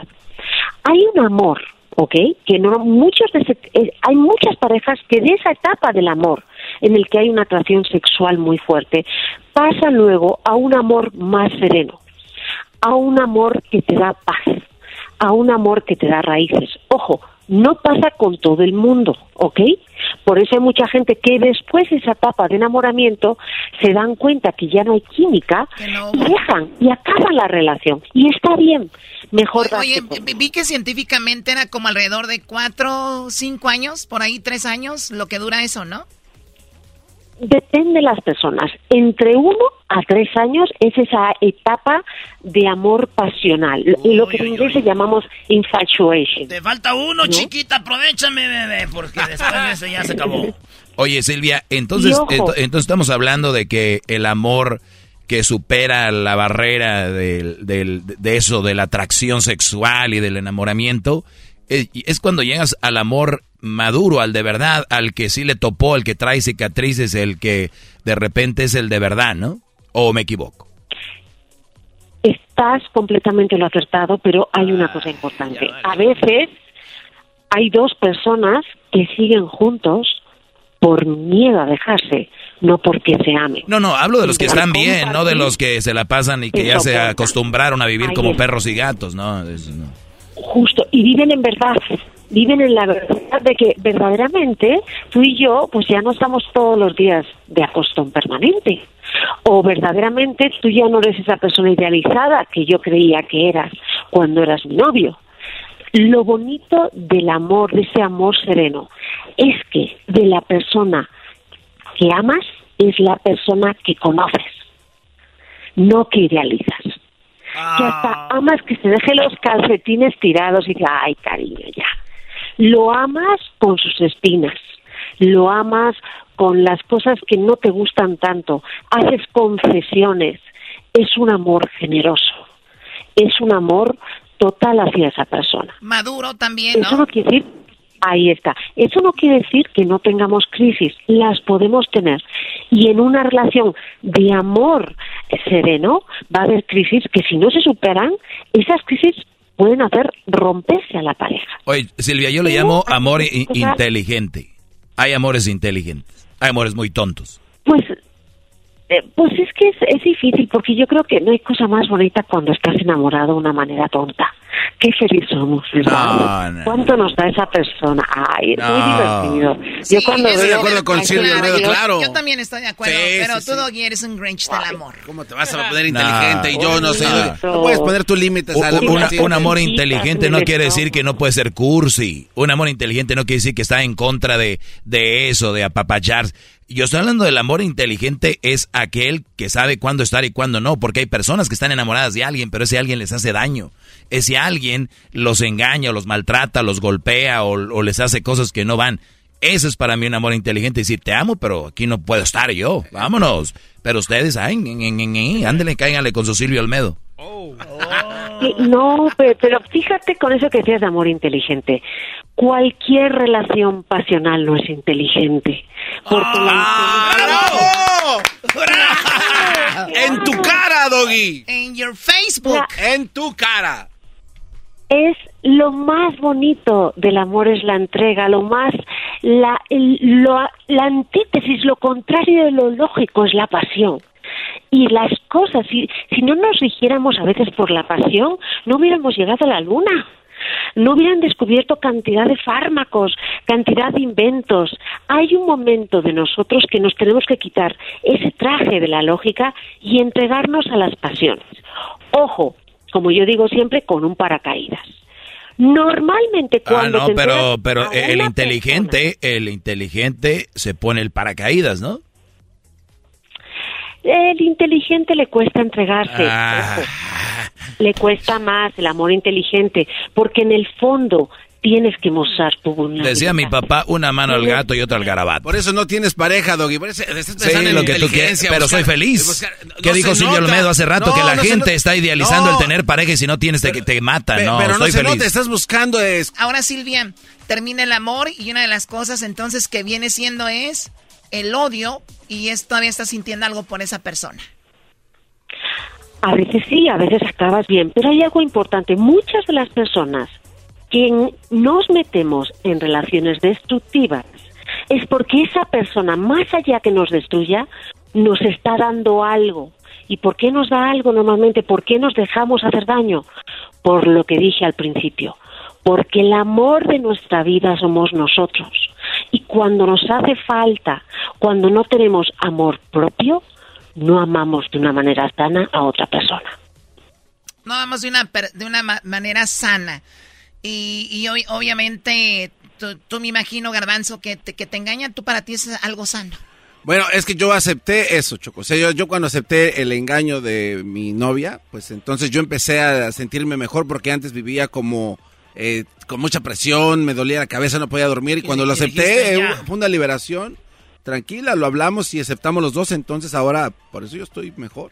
Hay un amor, ¿ok? Que no muchos de ese- eh, hay muchas parejas que de esa etapa del amor, en el que hay una atracción sexual muy fuerte, pasan luego a un amor más sereno, a un amor que te da paz, a un amor que te da raíces. Ojo, no pasa con todo el mundo, ¿ok? Por eso hay mucha gente que después de esa etapa de enamoramiento se dan cuenta que ya no hay química y dejan y acaban la relación. Y está bien, mejor Oye, vi- vi que científicamente era como alrededor de cuatro, cinco años, por ahí tres años, lo que dura eso, ¿no? Depende de las personas. Entre uno a tres años es esa etapa de amor pasional, lo- lo que en inglés le llamamos infatuation. Te falta uno, chiquita, aprovechame, bebé, porque después de eso ya se acabó. Oye, Silvia, entonces, entonces estamos hablando de que el amor que supera la barrera del, del- de eso, de la atracción sexual y del enamoramiento, es, es cuando llegas al amor maduro, al de verdad, al que sí le topó, el que trae cicatrices, el que de repente es el de verdad, ¿no? ¿O me equivoco? Estás completamente lo acertado, pero hay una cosa importante. A veces hay dos personas que siguen juntos por miedo a dejarse, no porque se amen. No, no, hablo de los que están bien, no de los que se la pasan y que ya se acostumbraron a vivir como perros y gatos, ¿no? Es- no. Justo, y viven en verdad, viven en la verdad de que verdaderamente tú y yo pues ya no estamos todos los días de acostón permanente. O verdaderamente tú ya no eres esa persona idealizada que yo creía que eras cuando eras mi novio. Lo bonito del amor, de ese amor sereno, es que de la persona que amas es la persona que conoces, no que idealizas que hasta amas que se deje los calcetines tirados y diga, ay cariño, ya. Lo amas con sus espinas, lo amas con las cosas que no te gustan tanto, haces concesiones, es un amor generoso, es un amor total hacia esa persona. Maduro también, Eso ¿no? no quiere decir, ahí está, eso no quiere decir que no tengamos crisis, las podemos tener. Y en una relación de amor sereno va a haber crisis que si no se superan, esas crisis pueden hacer romperse a la pareja. Oye, Silvia, yo le llamo amor inteligente. Hay amores inteligentes, hay amores muy tontos. Pues, eh, pues es que es, es difícil porque yo creo que no hay cosa más bonita cuando estás enamorado de una manera tonta. Qué feliz somos, ¿verdad? ¿Cuánto nos da esa persona? Ay, es muy divertido. yo cuando estoy de acuerdo con Silvia claro. Yo también estoy de acuerdo, pero tú, Doggy, eres un Grinch del amor. ¿Cómo te vas a poner inteligente y yo no sé? No puedes poner tus límites al amor. Un amor inteligente no quiere decir que no puede ser cursi. Un amor inteligente no quiere decir que está en contra de, de eso, de apapachar. Yo estoy hablando del amor inteligente, es aquel que sabe cuándo estar y cuándo no, porque hay personas que están enamoradas de alguien, pero ese alguien les hace daño. Ese alguien los engaña, los maltrata, los golpea o, les hace cosas que no van. Eso es para mí un amor inteligente, decir te amo, pero aquí no puedo estar yo, vámonos. Pero ustedes, ay, ándele, cáiganle con su Silvio Almedo. No, pero, fíjate con eso que decías de amor inteligente. Cualquier relación pasional no es inteligente. Porque ¡Ah! En tu cara, Doggy. En your Facebook. en tu cara. Es lo más bonito del amor es la entrega, lo más la, la antítesis, lo contrario de lo lógico es la pasión y las cosas, si, si no nos rigiéramos a veces por la pasión, no hubiéramos llegado a la luna. No hubieran descubierto cantidad de fármacos, cantidad de inventos. Hay un momento de nosotros que nos tenemos que quitar ese traje de la lógica y entregarnos a las pasiones. Ojo, como yo digo siempre, con un paracaídas. Normalmente ah, cuando ah, no, pero pero el inteligente, el inteligente se pone el paracaídas, ¿no? El inteligente le cuesta entregarse. Ah. Le cuesta más el amor inteligente, porque en el fondo tienes que mostrar tu vulnerabilidad. Decía mi papá, una mano al gato y otra al garabato. Por eso no tienes pareja, Doggy. Por eso sí, lo que tú quieres, pero soy feliz. ¿Qué dijo Silvio Olmedo hace rato? que la gente está idealizando el tener pareja y si no tienes te, te mata. no, pero no se feliz. estás buscando es... Ahora, Silvia, termina el amor y una de las cosas entonces que viene siendo es el odio y es, todavía estás sintiendo algo por esa persona. A veces sí, a veces acabas bien, pero hay algo importante. Muchas de las personas que nos metemos en relaciones destructivas es porque esa persona, más allá que nos destruya, nos está dando algo. ¿Y por qué nos da algo normalmente? ¿Por qué nos dejamos hacer daño? Por lo que dije al principio, porque el amor de nuestra vida somos nosotros. Y cuando nos hace falta, cuando no tenemos amor propio, no amamos de una manera sana a otra persona. No amamos de una, de una manera sana. Y, y obviamente, tú, me imagino, Garbanzo, que te, que te engañan, tú para ti es algo sano. Bueno, es que yo acepté eso, Choco. O sea, yo, yo, cuando acepté el engaño de mi novia, pues entonces yo empecé a sentirme mejor porque antes vivía como eh, con mucha presión, me dolía la cabeza, no podía dormir. Y cuando lo acepté, eh, fue una liberación. Tranquila, lo hablamos y aceptamos los dos, entonces ahora, por eso yo estoy mejor.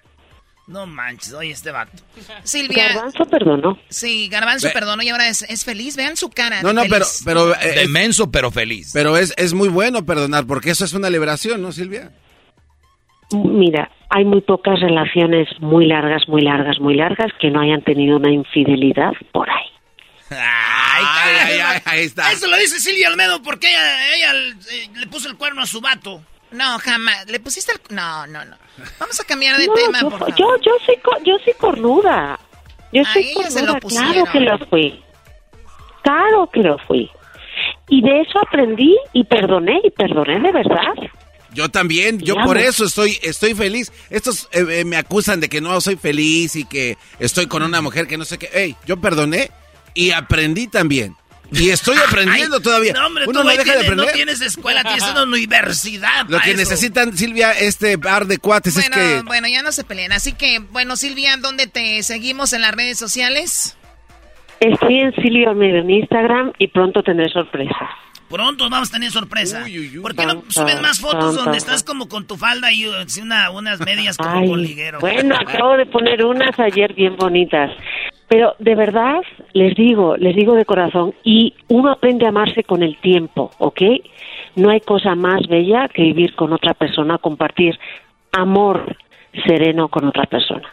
No manches, oye este vato. Silvia. Garbanzo perdonó. Sí, Garbanzo perdonó y ahora es, feliz. Vean su cara. No, no, pero. pero eh, Demenso, pero feliz. Pero es, es muy bueno perdonar, porque eso es una liberación, ¿no, Silvia? Mira, hay muy pocas relaciones muy largas, muy largas, muy largas que no hayan tenido una infidelidad por ahí. Ay, ahí está. Eso lo dice Silvia Almedo porque ella, ella eh, le puso el cuerno a su vato. No, jamás. ¿Le pusiste el...? No, no, no. Vamos a cambiar de tema, yo, por favor. Yo, yo, soy, yo soy cornuda. Yo soy cornuda, claro que lo fui. Claro que lo fui. Y de eso aprendí y perdoné, y perdoné de verdad. Yo también, yo por eso estoy, estoy feliz. Estos eh, eh, me acusan de que no soy feliz y que estoy con una mujer que no sé qué. Ey, yo perdoné y aprendí también. Y estoy aprendiendo todavía. No, hombre, Uno no deja de aprender. No tienes escuela, tienes una universidad. Lo que necesitan, Silvia, este par de cuates es que. Bueno, ya no se peleen. Así que, bueno, Silvia, ¿dónde te seguimos en las redes sociales? Estoy en Silvia en Instagram y pronto tendré sorpresa. Pronto vamos a tener sorpresa. ¿Por qué no subes más fotos donde estás como con tu falda y una, unas medias como con liguero? Bueno, acabo de poner unas ayer bien bonitas. Pero de verdad, les digo, les digo de corazón, y uno aprende a amarse con el tiempo, ¿ok? No hay cosa más bella que vivir con otra persona, compartir amor sereno con otra persona.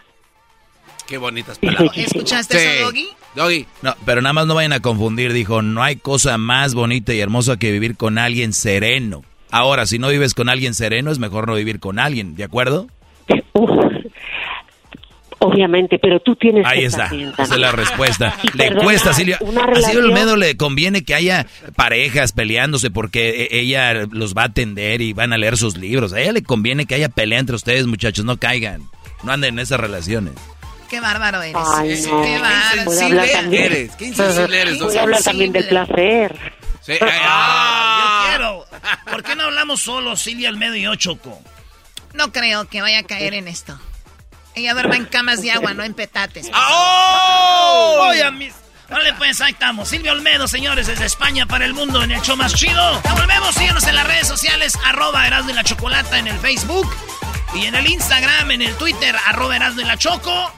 Qué bonitas palabras. ¿Escuchaste eso, Doggy? Doggy. No, pero nada más no vayan a confundir. Dijo, no hay cosa más bonita y hermosa que vivir con alguien sereno. Ahora, si no vives con alguien sereno, es mejor no vivir con alguien, ¿de acuerdo? Obviamente, pero tú tienes Ahí que está, esa es la respuesta. Y le perdona, cuesta, Silvia. una A Silvia Olmedo le conviene que haya parejas peleándose porque e- ella los va a atender y van a leer sus libros. A ella le conviene que haya pelea entre ustedes, muchachos, no caigan. No anden en esas relaciones. Qué bárbaro eres. Ay, no. Qué bárbaro. También. eres, qué insensible eres, Voy a hablar también del placer. Sí, ay, ah. Yo quiero. ¿Por qué no hablamos solo Silvia Almedo y yo, Choco? No creo que vaya a caer en esto. Ella duerme en camas de agua, no en petates. ¡Oh! Oye, mis... Vale, pues ahí estamos. Silvia Olmedo, señores, desde España para el mundo en el show más chido. Ya volvemos, síganos en las redes sociales, arroba Erasmo y la Chocolata en el Facebook. Y en el Instagram, en el Twitter, arroba Erasmo y la Choco.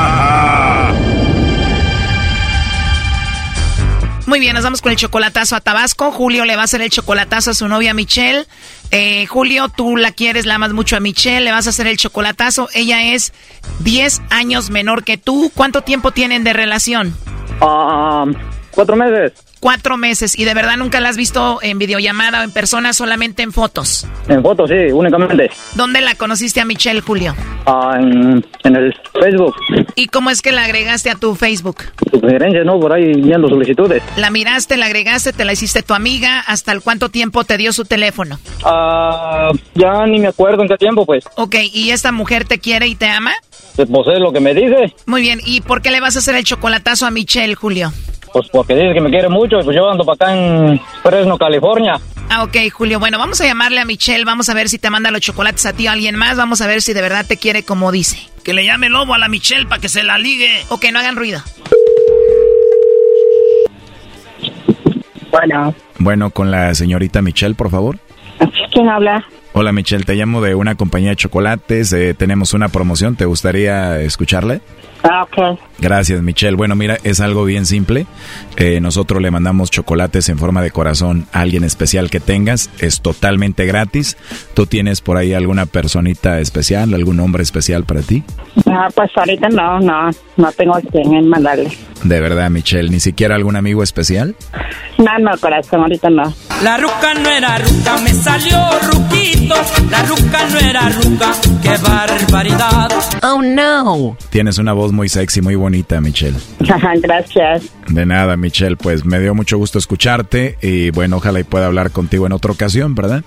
Muy bien, nos vamos con el chocolatazo a Tabasco. Julio le va a hacer el chocolatazo a su novia Michelle. Eh, Julio, tú la quieres, la amas mucho a Michelle, le vas a hacer el chocolatazo. Ella es 10 años menor que tú. ¿Cuánto tiempo tienen de relación? Ah, cuatro meses. Cuatro meses. ¿Y de verdad nunca la has visto en videollamada o en persona, solamente en fotos? En fotos, sí, únicamente. ¿Dónde la conociste a Michelle, Julio? Ah, en, en el Facebook. ¿Y cómo es que la agregaste a tu Facebook? Sugerencias, ¿no? Por ahí viendo solicitudes. La miraste, la agregaste, te la hiciste tu amiga. ¿Hasta el cuánto tiempo te dio su teléfono? Ah, ya ni me acuerdo en qué tiempo, pues. Ok, ¿y esta mujer te quiere y te ama? Pues, pues es lo que me dice. Muy bien, ¿y por qué le vas a hacer el chocolatazo a Michelle, Julio? Pues porque dice que me quiere mucho y pues yo ando para acá en Fresno, California. Ah, ok, Julio. Bueno, vamos a llamarle a Michelle. Vamos a ver si te manda los chocolates a ti o a alguien más. Vamos a ver si de verdad te quiere como dice. Que le llame lobo a la Michelle para que se la ligue. O que no hagan ruido. Bueno, Bueno, con la señorita Michelle, por favor. ¿quién habla? Hola Michelle, te llamo de una compañía de chocolates. eh, tenemos una promoción, ¿te gustaría escucharla? Ah, ok. Gracias Michelle. Bueno, mira, es algo bien simple. Eh, nosotros le mandamos chocolates en forma de corazón a alguien especial que tengas. Es totalmente gratis. ¿Tú tienes por ahí alguna personita especial, algún hombre especial para ti? Ah, pues ahorita no, no, no tengo a quién mandarle. De verdad Michelle, ni siquiera algún amigo especial. No, no, corazón, ahorita no. La ruca no era ruca, me salió ruquito. La ruca no era ruca, qué barbaridad. Oh no. Tienes una voz muy sexy, muy bonita Michelle. Gracias. De nada, Michelle, pues me dio mucho gusto escucharte y bueno, ojalá y pueda hablar contigo en otra ocasión, ¿verdad?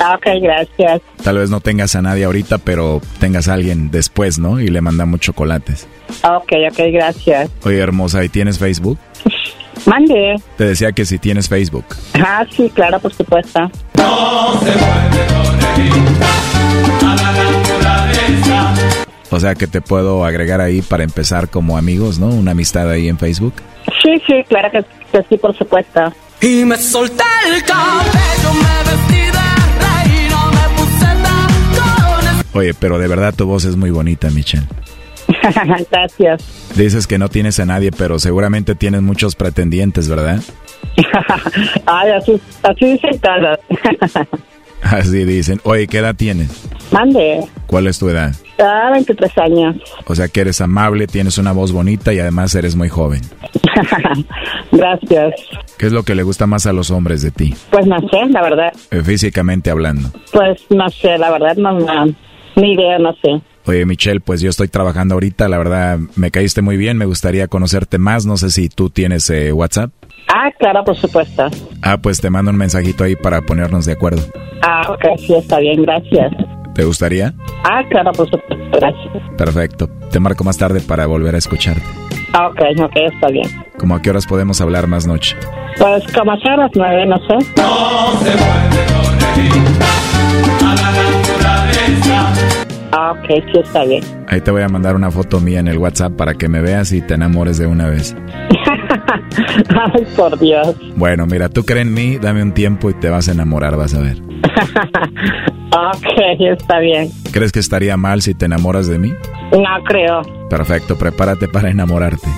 Ah, Ok, gracias. Tal vez no tengas a nadie ahorita, pero tengas a alguien después, ¿no? Y le mandamos chocolates. Ok, ok, gracias. Oye, hermosa, ¿y tienes Facebook? Mande. Te decía que si tienes Facebook. Ah, sí, claro, por supuesto. O sea que te puedo agregar ahí para empezar como amigos, ¿no? Una amistad ahí en Facebook. Sí, sí, claro que, que sí, por supuesto. Y me solté el cabello, me vestí de reina, me puse tacones. Oye, pero de verdad tu voz es muy bonita, Michelle. Gracias. Dices que no tienes a nadie, pero seguramente tienes muchos pretendientes, ¿verdad? Ay, así, así dicen todos. Así dicen. Oye, ¿qué edad tienes? Mande. ¿Cuál es tu edad? Ah, 23 años. O sea que eres amable, tienes una voz bonita y además eres muy joven. Gracias. ¿Qué es lo que le gusta más a los hombres de ti? Pues no sé, la verdad. Eh, Físicamente hablando. Pues no sé, la verdad, no, no, ni idea, no sé. Oye, Michelle, pues yo estoy trabajando ahorita, la verdad me caíste muy bien, me gustaría conocerte más, no sé si tú tienes eh, WhatsApp. Ah, claro, por supuesto. Ah, pues te mando un mensajito ahí para ponernos de acuerdo. Ah, ok, sí, está bien, gracias. ¿Te gustaría? Ah, claro, por supuesto, gracias. Perfecto. Te marco más tarde para volver a escucharte. Ah, ok, ok, está bien. ¿Cómo a qué horas podemos hablar más noche? Pues como a las nueve, no sé. Ah, ok, sí, está bien. Ahí te voy a mandar una foto mía en el WhatsApp para que me veas y te enamores de una vez. Ay, por Dios. Bueno, mira, tú crees en mí, dame un tiempo y te vas a enamorar, vas a ver. ok, está bien. ¿Crees que estaría mal si te enamoras de mí? No creo. Perfecto, prepárate para enamorarte.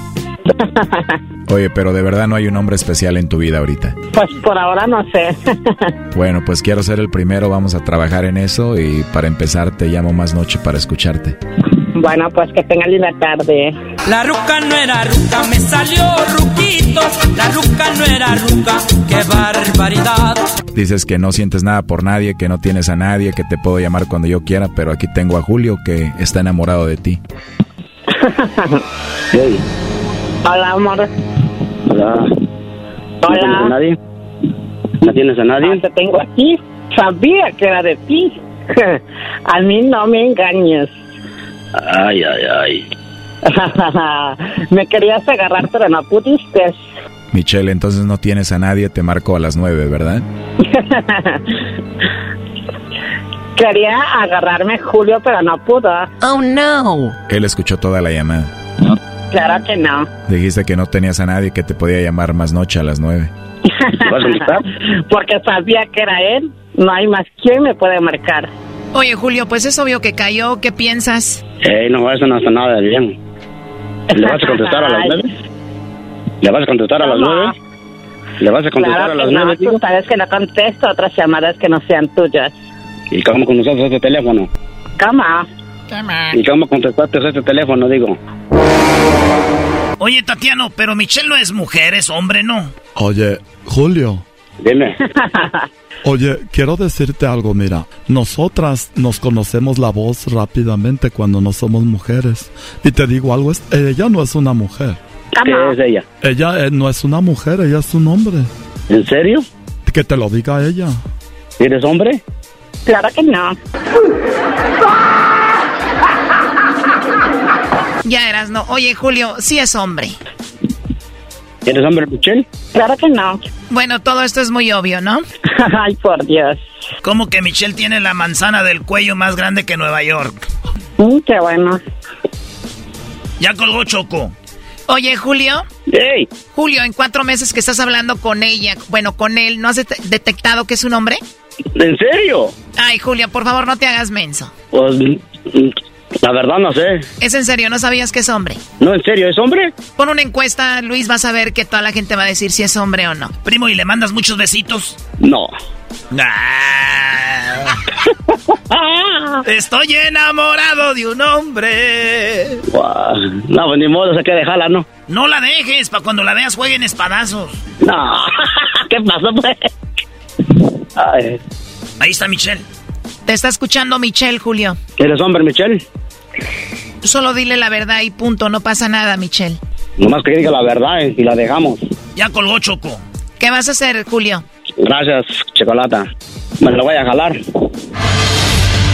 Oye, pero de verdad no hay un hombre especial en tu vida ahorita. Pues por ahora no sé. Bueno, pues quiero ser el primero, vamos a trabajar en eso y para empezar te llamo más noche para escucharte. bueno, pues que tenga linda tarde. La ruca no era ruca, me salió ruquito. La ruca no era ruca, qué barbaridad. Dices que no sientes nada por nadie, que no tienes a nadie, que te puedo llamar cuando yo quiera, pero aquí tengo a Julio que está enamorado de ti. Hola, amor. Hola. ¿No tienes a Hola. nadie? ¿No tienes a nadie? Ah, te tengo aquí. Sabía que era de ti. a mí no me engañes. Ay, ay, ay. me querías agarrar, pero no pudiste. Michelle, entonces no tienes a nadie, te marco a las nueve, ¿verdad? Quería agarrarme Julio, pero no pudo. Oh, no. Él escuchó toda la llamada. Claro que no. Dijiste que no tenías a nadie que te podía llamar más noche a las nueve. Porque sabía que era él. No hay más quien me puede marcar. Oye, Julio, pues es obvio que cayó. ¿Qué piensas? Ey, no, eso no está nada bien. ¿Le vas a contestar a las nueve? ¿Le vas a contestar a las nueve? ¿Le vas a contestar Claro a las no. nueve, tío? sabes que no contesto otras llamadas que no sean tuyas. ¿Y cómo contestaste este teléfono? ¿Cómo? ¿Y cómo contestaste este teléfono, digo? Oye, Tatiano, pero Michelle no es mujer, es hombre, ¿no? Oye, Julio. Dime. Oye, quiero decirte algo, mira, nosotras nos conocemos la voz rápidamente cuando no somos mujeres. Y te digo algo, es- ella no es una mujer. ¿Qué es ella? Ella eh, no es una mujer, ella es un hombre. ¿En serio? Que te lo diga ella. ¿Eres hombre? Claro que no. Ya eras, no. Oye, Julio, sí es hombre. ¿Eres hombre, Michelle? Claro que no. Bueno, todo esto es muy obvio, ¿no? Ay, por Dios. ¿Cómo que Michelle tiene la manzana del cuello más grande que Nueva York? Mm, qué bueno. Ya colgó Choco. Oye, Julio. ¡Ey! Julio, en cuatro meses que estás hablando con ella, bueno, con él, ¿no has det- detectado que es un hombre? ¿En serio? Ay, Julio, por favor, no te hagas menso. Pues, la verdad no sé. Es en serio, ¿no sabías que es hombre? No, en serio, ¿es hombre? Pon una encuesta, Luis, vas a ver que toda la gente va a decir si es hombre o no. Primo, ¿y le mandas muchos besitos? No. Ah. Estoy enamorado de un hombre. No, pues ni modo, se que dejarla, ¿no? No la dejes, para cuando la veas jueguen espadazos. No. ¿Qué pasó, pues? Ay. Ahí está Michelle. Te está escuchando Michelle, Julio. ¿Eres hombre, Michelle? Solo dile la verdad y punto, no pasa nada, Michelle. Nomás que diga la verdad eh, y la dejamos. Ya colgó Choco. ¿Qué vas a hacer, Julio? Gracias, Chocolata. Me lo voy a jalar.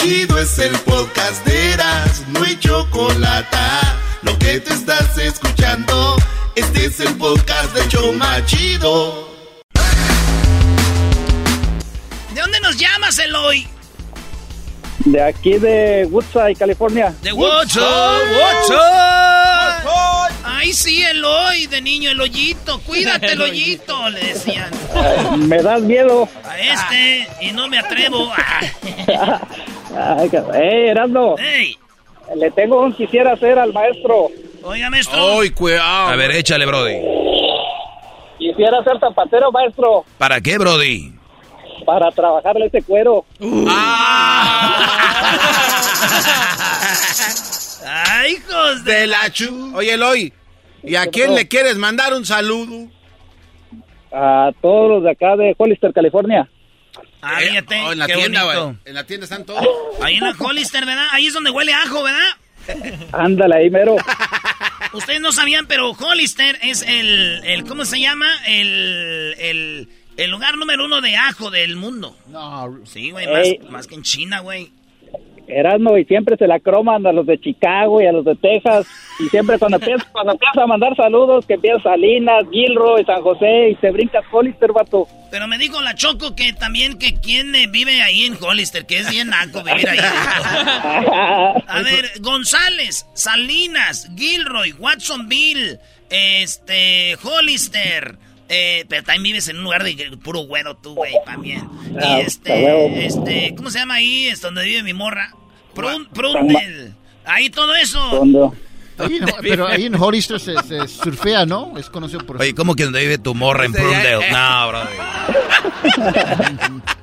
Chido, chido es el podcast de Eras, no hay chocolate. Lo que te estás escuchando, este es el podcast de Choma Chido. ¿De dónde nos llamas, Eloy? De aquí de Woodside, California. De Woodside, Woodside. Ay, sí, Eloy, de niño, el hoyito. Cuídate, el hoyito, le decían. Ay, me das miedo. A este, y no me atrevo. Ay, que- ¡Ey, Erasmo! Le tengo un quisiera hacer al maestro. Oiga, maestro. ¡Ay, cuidado! A ver, échale, Brody. Quisiera ser zapatero, maestro, ¿Para qué, Brody? para trabajarle ese cuero. ¡Ay, hijos de la chu! Oye, Eloy, ¿y a quién le quieres mandar un saludo? A todos los de acá de Hollister, California. Ah, fíjate, Oh, en la qué tienda, bonito. güey. En la tienda están todos. Ahí en la Hollister, ¿verdad? Ahí es donde huele ajo, ¿verdad? Ándale ahí, mero. Ustedes no sabían, pero Hollister es el, el ¿cómo se llama? El, el, el lugar número uno de ajo del mundo. No. Sí, güey, Ey. más, más que en China, güey. Erasmo, y siempre se la croman a los de Chicago y a los de Texas. Y siempre cuando empieza, cuando empieza a mandar saludos, que empieza Salinas, Gilroy, San José, y se brinca Hollister, vato. Pero me dijo la Choco que también que quién eh, vive ahí en Hollister, que es bien naco vivir ahí. A ver, González, Salinas, Gilroy, Watsonville, este, Hollister. Eh, pero también vives en un lugar de puro güero tú, güey, también. Ah, Y este, este, ¿cómo se llama ahí? Es donde vive mi morra. Prun, Prundel. Ahí todo eso. Ahí en- pero ahí en Hollister se, se surfea, ¿no? Es conocido por Oye, ¿cómo que donde vive tu morra en Prundale? No, Brody.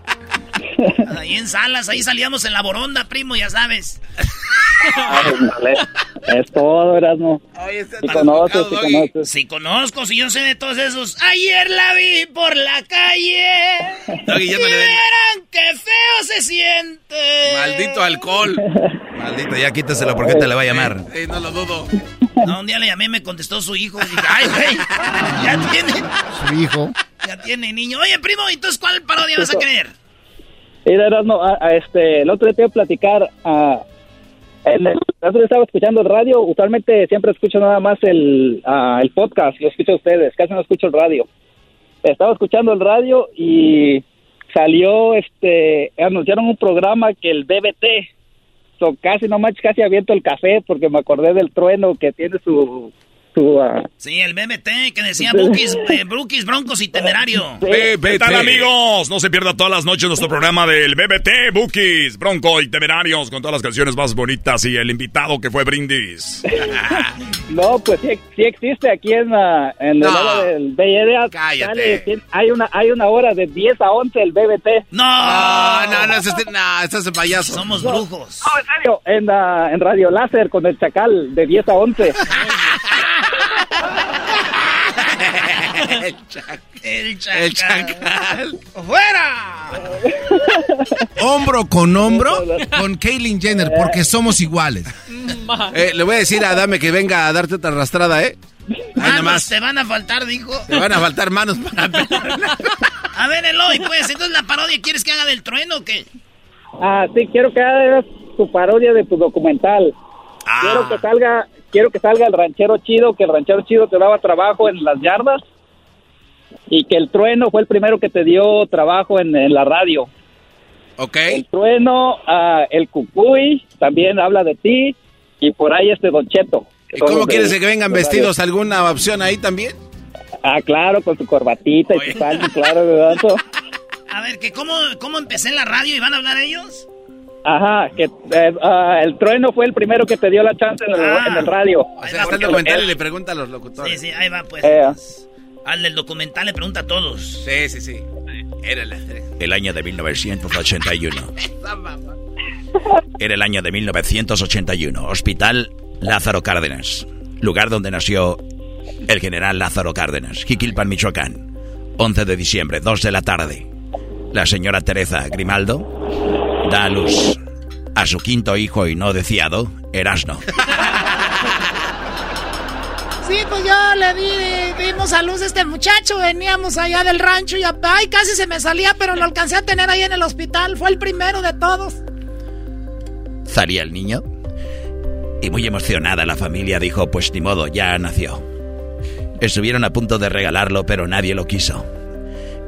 Ahí en Salas, ahí salíamos en la boronda, primo, ya sabes. Es todo, Erasmo. Si conoces, si conoces. Si conozco, si yo sé de todos esos. Ayer la vi por la calle. Doggy, ya no y qué feo se siente. Maldito alcohol. Maldito, ya quítaselo porque te le va a llamar. Sí, no lo dudo. No, un día le llamé y me contestó su hijo. Y dije, ay, güey, ya tiene, su hijo. ya tiene niño. Oye, primo, entonces, ¿cuál parodia vas a creer? Mira, a- a este, el otro día te iba a platicar. en el, el otro estaba escuchando el radio. Usualmente siempre escucho nada más el, el podcast. Lo escucho a ustedes. Casi no escucho el radio. Estaba escuchando el radio y salió, este, anunciaron un programa que el BBT. So, casi no manches, casi aviento el café porque me acordé del trueno que tiene su, ah, Sí, el BBT que decía Bukis, eh, Brookies, Broncos y Temerario. ¿Qué tal amigos? No se pierda todas las noches nuestro programa del BBT Bookies, Bronco y Temerarios con todas las canciones más bonitas y el invitado que fue Brindis. No, pues sí, sí existe aquí en, la- en No. el área del Bay Area. Cállate. Sale, hay, una, hay una hora de 10 a 11 el BBT. No, No, no, no, no, estás de payaso. Somos No. brujos. No, en serio, en, la- en Radio Láser con el Chacal de 10 a 11. El chacal. El chacal. ¡Fuera! Hombro con hombro con Kaylin Jenner, porque somos iguales. Eh, le voy a decir a Adame que venga a darte otra arrastrada, ¿eh? Manos más. te van a faltar, dijo. Te van a faltar manos para A ver, Eloy, pues, entonces la parodia, ¿quieres que haga del trueno o qué? Ah, sí, quiero que hagas tu parodia de tu documental. Quiero que salga, quiero que salga el ranchero chido, que el ranchero chido te daba trabajo en las yardas y que el trueno fue el primero que te dio trabajo en, en la radio. Ok. El trueno, ah, el cucuy también habla de ti y por ahí este Don Cheto. ¿Y cómo quieres de- que vengan de vestidos? ¿Alguna opción ahí también? Ah, claro, con su corbatita y su salsa, claro, ¿verdad? A ver, que cómo, ¿cómo empecé en la radio y van a hablar ellos? Ajá, que eh, ah, el trueno fue el primero que te dio la chance en el, Ah. en el radio. O sea, está el documental y le pregunta a los locutores. Sí, sí, ahí va, pues. Eh. Al del documental le pregunta a todos. Sí, sí, sí. Era la El año de 1981. Era el año de 1981. Hospital Lázaro Cárdenas. lugar donde nació el general Lázaro Cárdenas, Jiquilpan, Michoacán. 11 de diciembre, 2 de la tarde. La señora Teresa Grimaldo da a luz a su quinto hijo y no deseado, Erasno. Sí, pues yo le di, dimos a luz a este muchacho, veníamos allá del rancho y ay, casi se me salía, pero lo alcancé a tener ahí en el hospital, fue el primero de todos. Salía el niño y muy emocionada la familia dijo, pues ni modo, ya nació. Estuvieron a punto de regalarlo, pero nadie lo quiso.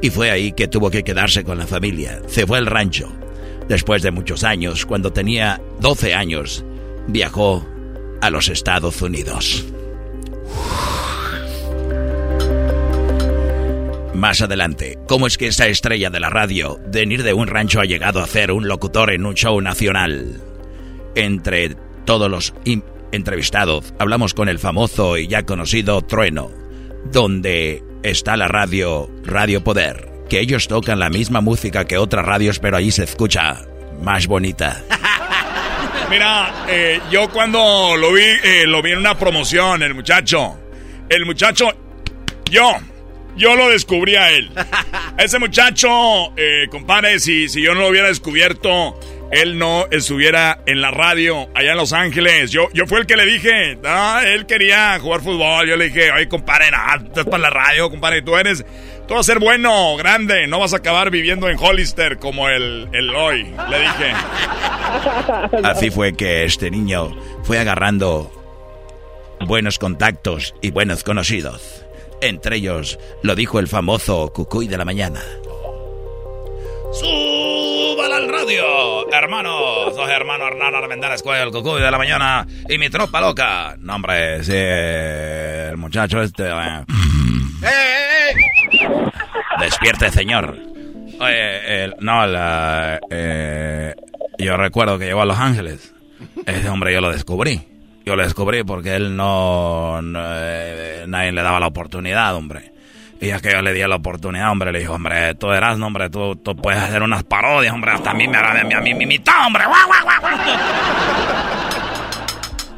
Y fue ahí que tuvo que quedarse con la familia. Se fue al rancho. Después de muchos años, cuando tenía 12 años, viajó a los Estados Unidos. Más adelante, ¿cómo es que esa estrella de la radio, de venir de un rancho, ha llegado a ser un locutor en un show nacional? Entre todos los entrevistados, hablamos con el famoso y ya conocido Trueno, donde está la radio Radio Poder, que ellos tocan la misma música que otras radios, pero ahí se escucha más bonita. Mira, eh, yo cuando lo vi, eh, lo vi en una promoción, el muchacho. El muchacho, yo, yo lo descubrí a él. Ese muchacho, eh, compadre, si, si yo no lo hubiera descubierto, él no estuviera en la radio allá en Los Ángeles. Yo, yo fui el que le dije, ah, él quería jugar fútbol. Yo le dije, oye, compadre, no, estás para la radio, compadre, tú eres, tú vas a ser bueno, grande, no vas a acabar viviendo en Hollister como el, el hoy, le dije. Así fue que este niño fue agarrando buenos contactos y buenos conocidos. Entre ellos lo dijo el famoso Cucuy de la mañana. ¡Súbala al radio! Hermano, soy hermano Hernán Armendáriz Cuello, el Cucuy de la mañana y mi tropa loca. No, hombre, sí, el muchacho este... Eh. Despierte, señor. Oye, el, no, la, eh, yo recuerdo que llegó a Los Ángeles. Ese hombre yo lo descubrí. Yo lo descubrí porque él no, no eh, nadie le daba la oportunidad, hombre. Y es que yo le di la oportunidad, hombre, le dijo, hombre, tú eras, hombre, tú, tú puedes hacer unas parodias, hombre, hasta a mí me hará a mí mi mitad, hombre.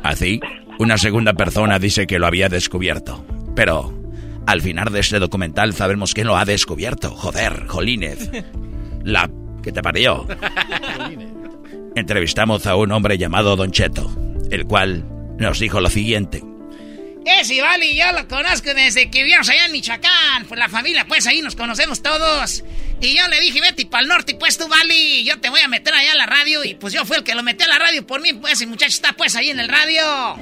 Así, una segunda persona dice que lo había descubierto. Pero, al final de este documental sabemos quién lo ha descubierto. Joder, Jolínez. La que te parió. Entrevistamos a un hombre llamado Don Cheto, el cual nos dijo lo siguiente. Ese vale, yo lo conozco desde que vivíamos allá en Michoacán. Pues la familia, pues ahí nos conocemos todos. Y yo le dije, vete para el norte, pues tú, Vali, yo te voy a meter allá a la radio. Y pues yo fui el que lo metí a la radio por mí, pues ese muchacho está pues ahí en el radio.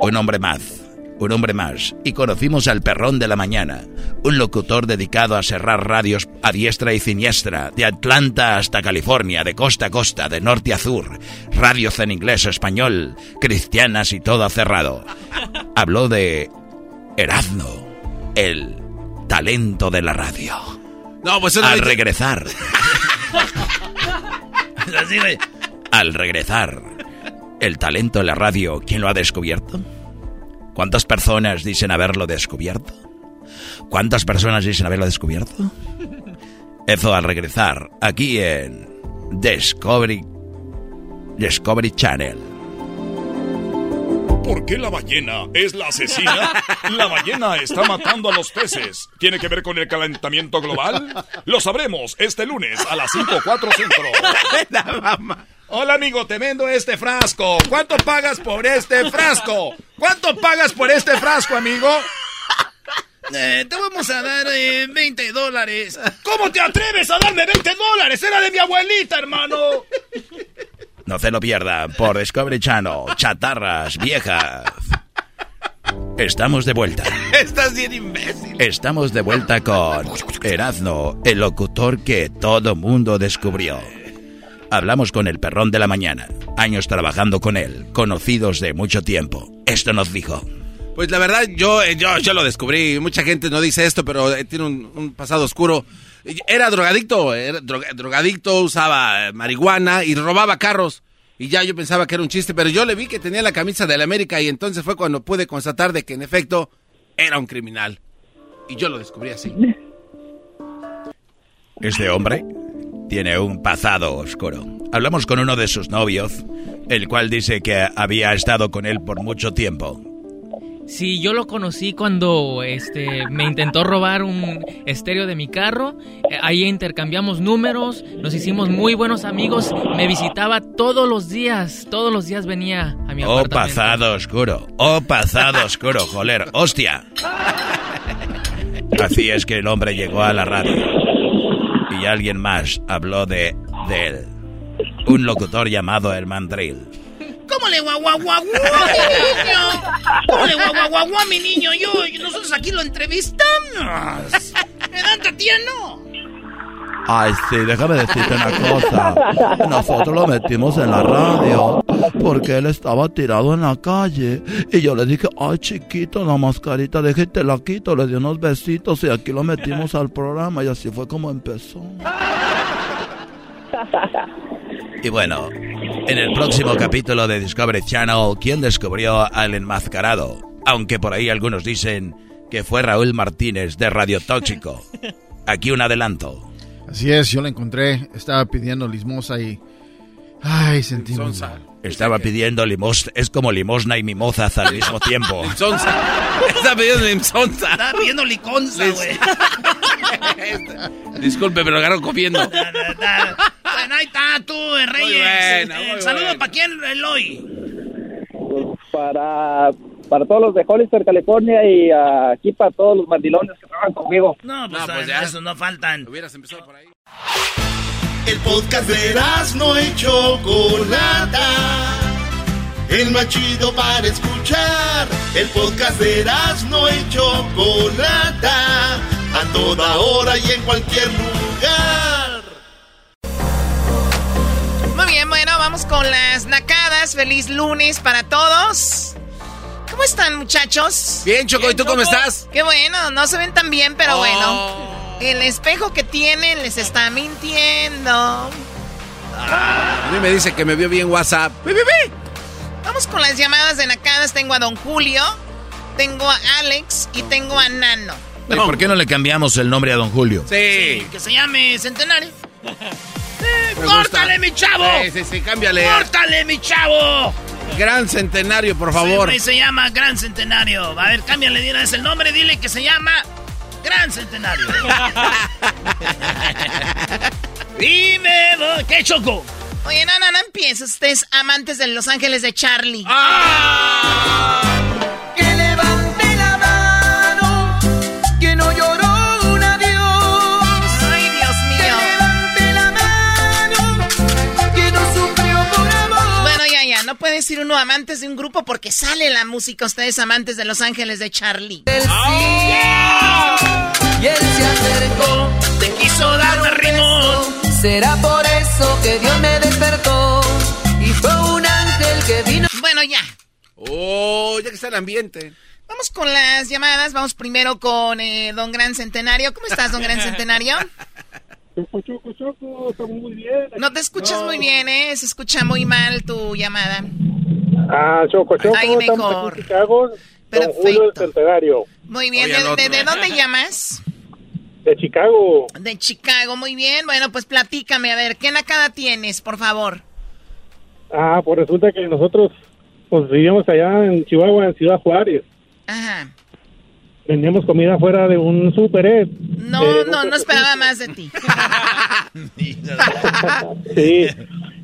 Un hombre más un hombre más, y conocimos al perrón de la mañana, un locutor dedicado a cerrar radios a diestra y siniestra, de Atlanta hasta California, de costa a costa, de norte a sur, radios en inglés, español, cristianas y todo cerrado. Habló de Erasmo, el talento de la radio. No, pues Al regresar. Al regresar, el talento de la radio, ¿quién lo ha descubierto? ¿Cuántas personas dicen haberlo descubierto? ¿Cuántas personas dicen haberlo descubierto? Eso al regresar aquí en Discovery Discovery Channel. ¿Por qué la ballena es la asesina? La ballena está matando a los peces. ¿Tiene que ver con el calentamiento global? Lo sabremos este lunes a las 5.4 centro. Hola amigo, te vendo este frasco. ¿Cuánto pagas por este frasco? ¿Cuánto pagas por este frasco, amigo? Eh, te vamos a dar 20 eh, dólares. ¿Cómo te atreves a darme 20 dólares? Era de mi abuelita, hermano. No se lo pierda por Discovery Channel. Chatarras viejas. Estamos de vuelta. Estás bien imbécil. Estamos de vuelta con Erazno, el locutor que todo mundo descubrió. Hablamos con el perrón de la mañana. Años trabajando con él, conocidos de mucho tiempo. Esto nos dijo. Pues la verdad, yo, eh, yo, yo lo descubrí. Mucha gente no dice esto, pero eh, tiene un, pasado oscuro. Era drogadicto, drogadicto, usaba eh, marihuana y robaba carros. Y ya yo pensaba que era un chiste, pero yo le vi que tenía la camisa de la América y entonces fue cuando pude constatar de que en efecto era un criminal. Y yo lo descubrí así. Este hombre tiene un pasado oscuro. Hablamos con uno de sus novios, el cual dice que había estado con él por mucho tiempo. Sí, yo lo conocí cuando este, me intentó robar un estéreo de mi carro. Eh, Ahí intercambiamos números, nos hicimos muy buenos amigos. Me visitaba todos los días, todos los días venía a mi Oh, apartamento. pasado oscuro. Oh, pasado oscuro, joder. ¡Hostia! Así es que el hombre llegó a la radio. Y alguien más habló de, de él. Un locutor llamado el Mandril. ¿Cómo le guaguaguaguá, mi niño? ¿Cómo le guaguaguaguá, mi niño? Yo, nosotros aquí lo entrevistamos. ¿Verdad, Tatiana? Ay, sí, déjame decirte una cosa. Nosotros lo metimos en la radio porque él estaba tirado en la calle. Y yo le dije, ay, chiquito, la mascarita, déjate la quito. Le di unos besitos y aquí lo metimos al programa. Y así fue como empezó. Y bueno, en el próximo capítulo de Discovery Channel, ¿quién descubrió al enmascarado? Aunque por ahí algunos dicen que fue Raúl Martínez de Radio Tóxico. Aquí un adelanto. Así es, yo la encontré. Estaba pidiendo limosna y. Ay, sentí. Estaba pidiendo limosna, es como limosna y mimosas al mismo tiempo. Está pidiendo limsonza. Estaba pidiendo liconza, güey. Disculpe, pero lo agarro comiendo. Bueno, ahí está tú, eh, Reyes. bueno, Eh, saludo para quién, Eloy. Para, para todos los de Hollister, California y aquí para todos los mandilones que trabajan conmigo. No, pues, No, pues ah, ya. esos no faltan. Hubieras empezado por ahí. El podcast de no y Chocolata. El más chido para escuchar. El podcast de no y Chocolata. A toda hora y en cualquier lugar. Bien, bueno, vamos con las nacadas. Feliz lunes para todos. ¿Cómo están, muchachos? Bien, Choco, ¿y tú cómo estás? Qué bueno, no se ven tan bien, pero Oh. bueno. El espejo que tienen les está mintiendo. A mí me dice que me vio bien WhatsApp. Vamos con las llamadas de nacadas. Tengo a Don Julio, tengo a Alex y tengo a Nano. ¿Y por qué no le cambiamos el nombre a don Julio? Sí. Que se llame Centenario. ¡Córtale, mi chavo! Sí, sí, sí, cámbiale. ¡Córtale, mi chavo! Gran centenario, por favor. Sí, güey, se llama Gran Centenario. A ver, cámbiale de una vez el nombre, dile que se llama Gran Centenario. Dime, ¿qué choco? Oye, no, no, no empieces. Ustedes amantes de Los Ángeles de Charlie. Que No puede decir uno amantes de un grupo porque sale la música. Ustedes amantes de Los Ángeles de Charlie. Del cielo, y él se acercó, Te quiso dar un ritmo. Será por eso que Dios me despertó y fue un ángel que vino. Bueno, ya. Oh, ya que está el ambiente. Vamos con las llamadas. Vamos primero con eh, Don Gran Centenario. ¿Cómo estás, Don Gran Centenario? Choco, choco, estamos muy bien. No te escuchas muy bien, ¿eh? Se escucha muy mal tu llamada. Ah, Choco, Choco, Ahí estamos mejor. Chicago. Don Julio del Centenario. Muy bien. ¿De, dónde llamas? De Chicago. De Chicago. Muy bien. Bueno, pues platícame. A ver, ¿qué nacada tienes, por favor? Ah, pues resulta que nosotros pues vivíamos allá en Chihuahua, en Ciudad Juárez. Ajá. Vendíamos comida fuera de un super eh, No, de no, no esperaba más de ti. Sí,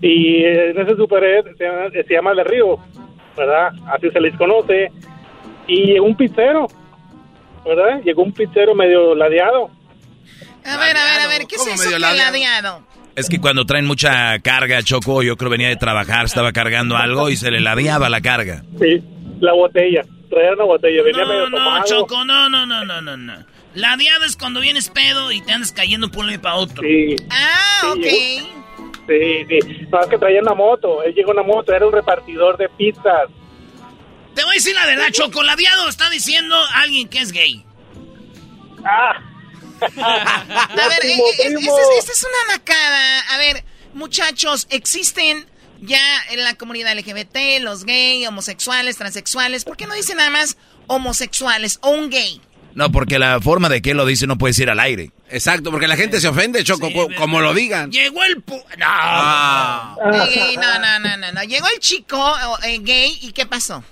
y en ese super eh, se, llama- se llama De Río, ¿verdad? Así se les conoce. Y llegó un pizzero, ¿verdad? Llegó un pizzero medio ladeado. A ver, a ver, a ver, ¿qué es ¿Cómo eso medio que ladeado? ladeado? Es que cuando traen mucha carga, Choco, yo creo venía de trabajar, estaba cargando algo y se le ladeaba la carga. Sí, la botella. Traía una botella, venía medio No, no, tomado. Choco, no, no, no, no, no, no. La diada es cuando vienes pedo y te andas cayendo por un lado para otro. Sí. Ah, Sí, ok. Sí, sí. No, es que traía una moto. Él llegó en una moto, era un repartidor de pizzas. Te voy a decir la verdad, Choco. La diada está diciendo alguien que es gay. Ah. A ver, eh, eh, es- primo. esta es- esta es una nacada. A ver, muchachos, existen ya en la comunidad LGBT, los gay, homosexuales, transexuales. ¿Por qué no dicen nada más homosexuales o un gay? No, porque la forma de que él lo dice no puede ir al aire. Exacto, porque la gente se ofende, Choco, como lo digan. Llegó el... Pu no. Ah. no. no, no, no, no, Llegó el chico eh, gay y ¿qué pasó?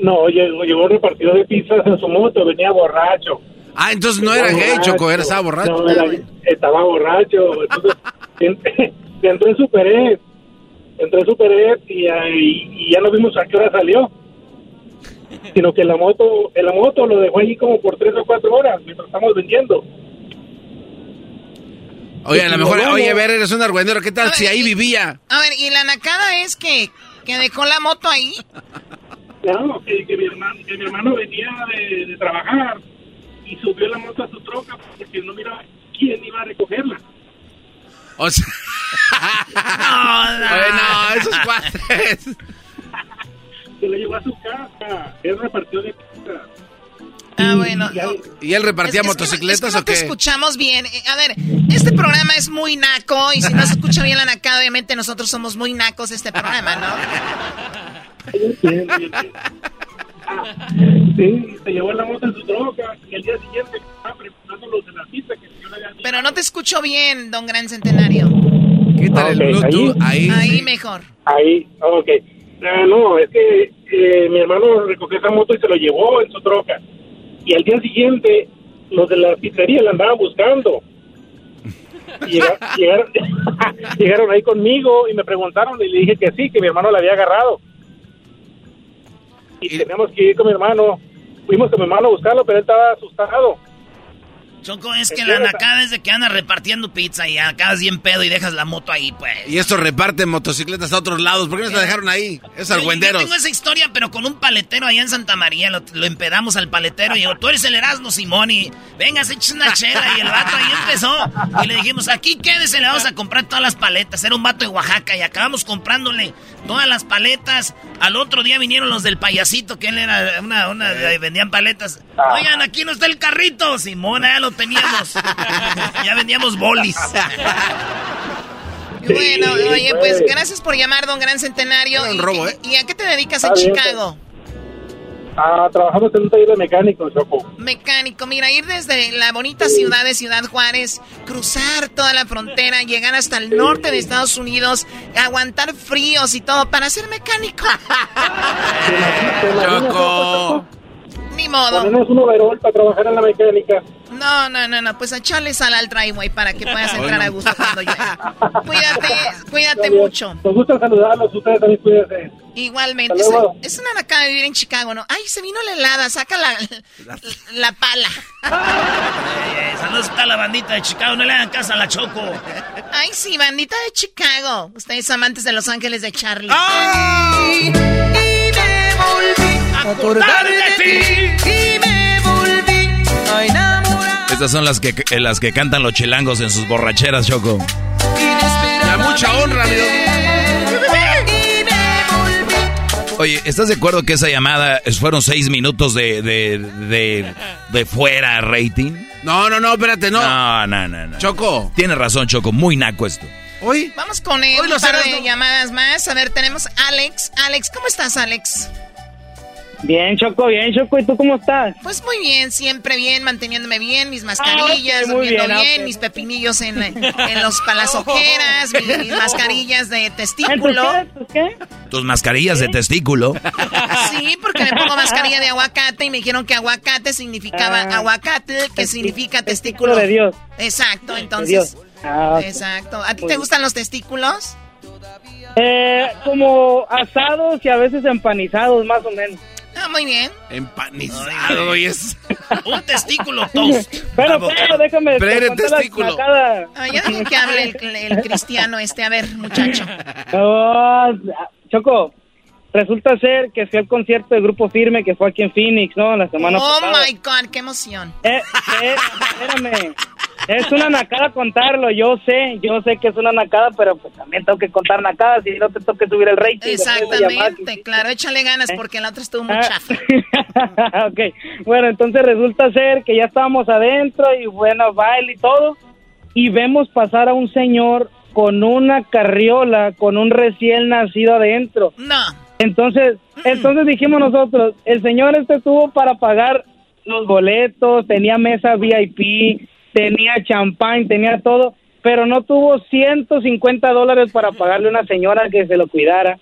No, llegó, llegó un repartidor de pizzas en su moto, venía borracho. Ah, entonces no era gay, Choco, era, estaba borracho. No, era, estaba borracho. Entonces, entró en E. Entró en Super E y, y, ya no vimos a qué hora salió. Sino que la moto, en la moto lo dejó allí como por tres o cuatro horas mientras estamos vendiendo. Oye, a lo mejor, oye, a ver, eres un argüendero, ¿qué tal si ahí vivía? A ver, ¿y la nacada es que, que dejó la moto ahí? No, que, que, mi, hermano, que mi hermano venía de, de, trabajar y subió la moto a su troca porque no miraba quién iba a recogerla. O sea... no, no, Oye, no, esos cuates. Se lo llevó a su casa, él repartió de casa. Ah, bueno. ¿Y él repartía es, motocicletas es que no o qué? te escuchamos bien. Eh, a ver, este programa es muy naco y si no se escucha bien la nacada, obviamente nosotros somos muy nacos este programa, ¿no? Sí, se llevó la moto en su troca y el día siguiente estaba preparando los de la pista que yo le había dicho. Pero no te escucho bien, don Gran Centenario. Quítale okay, el Bluetooth ahí. Ahí, ahí mejor. Ahí, ok. Uh, no, es que eh, mi hermano recogió esa moto y se lo llevó en su troca. Y al día siguiente, los de la pizzería la andaban buscando. Y llegaron, ahí conmigo y me preguntaron y le dije que sí, que mi hermano la había agarrado. Y, y teníamos que ir con mi hermano. Fuimos con mi hermano a buscarlo, pero él estaba asustado. Choco, es que la nacada es de que anda repartiendo pizza y acabas bien pedo y dejas la moto ahí, pues. Y estos reparten motocicletas a otros lados. ¿Por qué no se la dejaron ahí? Es argüenderos. Yo tengo esa historia, pero con un paletero allá en Santa María. Lo, lo empedamos al paletero y digo, tú eres el Erasmo Simón y venga, se eches una chela. Y el vato ahí empezó. Y le dijimos, aquí quédese, le vamos a comprar todas las paletas. Era un vato de Oaxaca y acabamos comprándole todas las paletas. Al otro día vinieron los del payasito, que él era una, una, vendían paletas. Oigan, aquí no está el carrito. Simón, ya lo teníamos. ya vendíamos bolis. bueno, oye, pues gracias por llamar, don Gran Centenario. Un robo, ¿eh? ¿Y a qué te dedicas en Chicago? Ah, trabajamos en un taller de mecánico, Choco. Mecánico, mira, ir desde la bonita ciudad de Ciudad Juárez, cruzar toda la frontera, llegar hasta el norte de Estados Unidos, aguantar fríos y todo para ser mecánico. Choco. Ni modo. Ponemos un overall para trabajar en la mecánica. No, no, no, no, pues echarle sal al driveway para que puedas entrar a gusto cuando llueve. Cuídate, cuídate mucho. Nos gusta saludarlos, ustedes también cuídense. Igualmente. Es, es, una acá de vivir en Chicago, ¿no? Ay, se vino la helada, saca la, la, la pala. eh, saludos a la bandita de Chicago, no le hagan casa a la Choco. Ay, sí, bandita de Chicago. Ustedes amantes de Los Ángeles de Charlie. ¡Ay! Y me volví a acordar de ti. Estas son las que, las que cantan los chilangos en sus borracheras, Choco. La mucha honra, mi Oye, ¿estás de acuerdo que esa llamada fueron seis minutos de, de, de, de fuera rating? No, no, no, espérate, no. No, no, no, no. Choco. Tienes razón, Choco, muy naco esto. Hoy. Vamos con él, un par de llamadas más. A ver, tenemos Alex. Alex, ¿cómo estás, Alex? Bien, Choco, bien, Choco. ¿Y tú cómo estás? Pues muy bien, siempre bien, manteniéndome bien, mis mascarillas, Ah, muy durmiendo bien, mis pepinillos en, en los palazojeras, mis, mis mascarillas de testículo. Tus mascarillas de testículo. Sí, porque me pongo mascarilla de aguacate y me dijeron que aguacate significaba Ah, aguacate, que significa testículo. de Dios. Exacto, De entonces. Dios. Ah. Exacto. ¿A ti te gustan los testículos? Eh, como asados y a veces empanizados, más o menos. Ah, muy bien. Empanizado y es. Un testículo toast. Pero, pero, déjame. Pero testículo. Ah, ya que hable el, el cristiano este. A ver, muchacho. Oh, Choco, resulta ser que fui al concierto del Grupo Firme que fue aquí en Phoenix, ¿no? La semana Oh pasada. my God, qué emoción. Eh, eh, espérame. Es una nacada contarlo, yo sé, yo sé que es una nacada, pero pues también tengo que contar nacadas y no te toque subir el rating. Exactamente, claro, échale ganas porque la otra estuvo muy Ah. chafa. ok, bueno, entonces resulta ser que ya estábamos adentro y bueno, baile y todo, y vemos pasar a un señor con una carriola, con un recién nacido adentro. No. Entonces, entonces dijimos nosotros, el señor este tuvo para pagar los boletos, tenía mesa VIP, tenía champán, tenía todo, pero no tuvo 150 dólares para pagarle a una señora que se lo cuidara.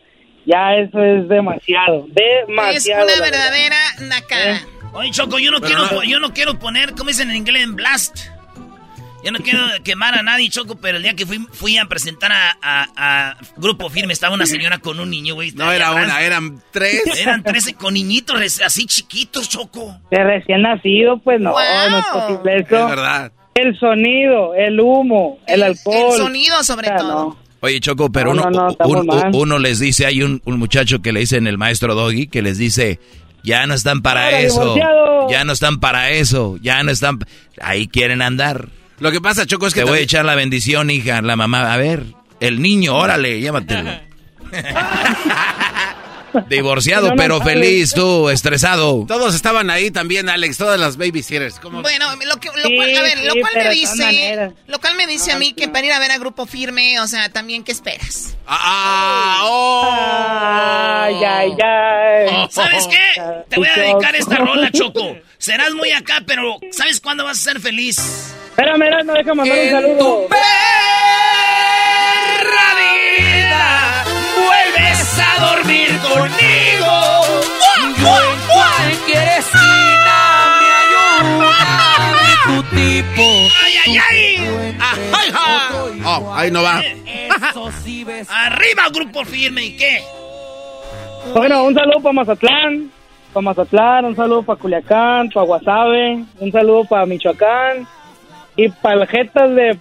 Ya eso es demasiado, demasiado. Es una verdadera nacada. Oye, Choco, yo no, quiero, yo no quiero poner, ¿cómo dicen en inglés? En blast. Yo no quiero quemar a nadie, Choco, pero el día que fui, fui a presentar a, a- a Grupo Firme, estaba una señora con un niño, güey. No era una, eran tres. Eran tres con niñitos así chiquitos, Choco. De recién nacido, pues no, Wow. no es posible eso. Es verdad. El sonido, el humo, el, alcohol. El sonido, sobre O sea, todo. no. Oye, Choco, pero No, uno, no, no, estamos un- mal. uno les dice, hay un, un muchacho que le dicen el maestro Doggy, que les dice, ya no están para Ahora, eso, divorciado. ya no están para eso, ya no están, ahí quieren andar. Lo que pasa, Choco, es que Te voy a echar la bendición, hija, la mamá, a ver, el niño, órale, llévatelo. Divorciado, No, no pero feliz, tú, estresado. Todos estaban ahí también, Alex, todas las babysitters. ¿Cómo? Bueno, lo, que, lo Sí, cual, a ver, lo cual me dice, lo cual me dice a mí que para ir a ver a Grupo Firme, o sea, también, ¿qué esperas? Ah, oh. Ay, ay, ay. ¿Sabes qué? Te voy a dedicar esta rola, Choco. Serás muy acá, pero ¿sabes cuándo vas a ser feliz? Espérame, no deja mandar un saludo. vida vuelves a dormir conmigo. Yo en cualquier esquina me ayuda de tu tipo. ¡Ay, ay, ay! Ay, ja. Oh, ahí no va. Arriba, Grupo Firme, ¿y qué? Bueno, un saludo para Mazatlán, para Mazatlán, un saludo para Culiacán, para Guasave, un saludo para Michoacán y para jetas de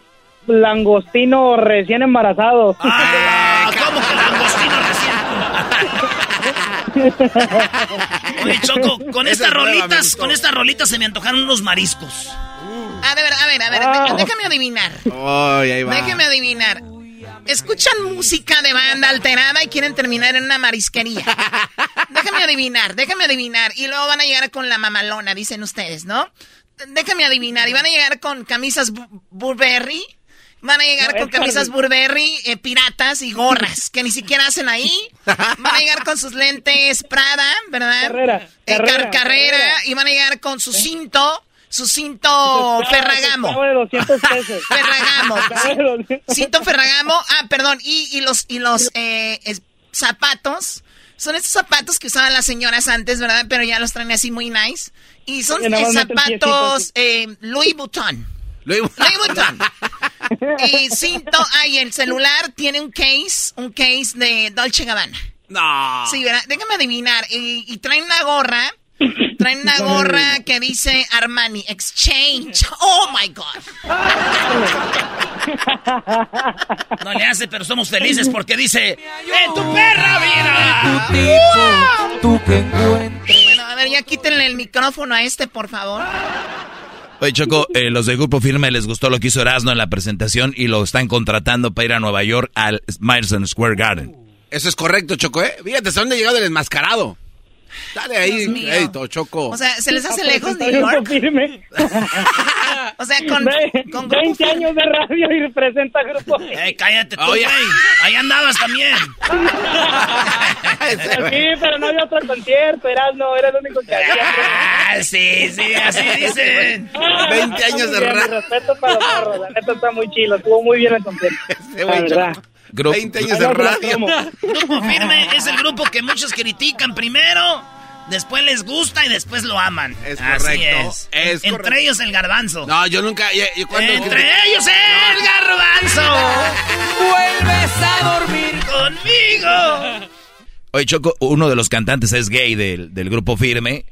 langostino recién embarazados. Ah, ¿cómo? Oye, Choco, con Esa estas rolitas, con estas rolitas se me antojaron unos mariscos. A ver, a ver, a ver, Ah. déjame adivinar. Ay, ahí va. Déjame adivinar. Escuchan música de banda alterada y quieren terminar en una marisquería. Déjame adivinar, déjame adivinar. Y luego van a llegar con la mamalona, dicen ustedes, ¿no? Déjame adivinar. Y van a llegar con camisas Bu- Burberry. Van a llegar No, con camisas. Burberry, eh, piratas y gorras, que ni siquiera hacen ahí. Van a llegar con sus lentes Prada, ¿verdad? Carrera, Eh, car- carrera, carrera. Y van a llegar con su cinto, su cinto Ferragamo. Esclavo de 200 pesos. Ferragamo. 200 Cinto Ferragamo. Ah, perdón. Y, y los, y los eh, es- zapatos. Son estos zapatos que usaban las señoras antes, ¿verdad? Pero ya los traen así muy nice. Y son eh, zapatos eh, Louis Vuitton. Louis Vuitton. Y cinto, ah, y el celular tiene un case, un case de Dolce Gabbana. No. Sí, ¿verdad? Déjame adivinar. Y, y traen una gorra. Traen una gorra que dice Armani Exchange. Oh my God. No le hace, pero somos felices porque dice, ¡En tu perra vida! Tú que encuentres. Bueno, a ver, ya quítenle el micrófono a este, por favor. Oye, Choco, eh, los de Grupo Firme les gustó lo que hizo Erasmo en la presentación y lo están contratando para ir a Nueva York al Madison Square Garden. Eso es correcto, Choco, ¿eh? Fíjate, ¿hasta dónde ha llegado el enmascarado? Dale ahí, crédito, Choco. O sea, ¿se les hace lejos Está New bien York? firme. O sea, con, Ve- con 20 años de radio y representa grupo. ¡Ey, cállate tú, Oye. güey! Ahí andabas también. Sí, pero no había otro concierto, eras no, era el único que había. Ah, sí, sí, así dicen. 20 años de radio. respeto para los morros, la neta está muy chilo, estuvo muy bien el concierto. La verdad. Choco. Gru- 20 años de radio. Grupo Firme es el grupo que muchos critican primero, después les gusta y después lo aman. Es Así correcto, es. es Entre correcto. ellos el garbanzo. No, yo nunca. yo- yo cuando- Entre ellos el garbanzo. Vuelves a dormir Conmigo. Oye, Choco, uno de los cantantes es gay del, del Grupo Firme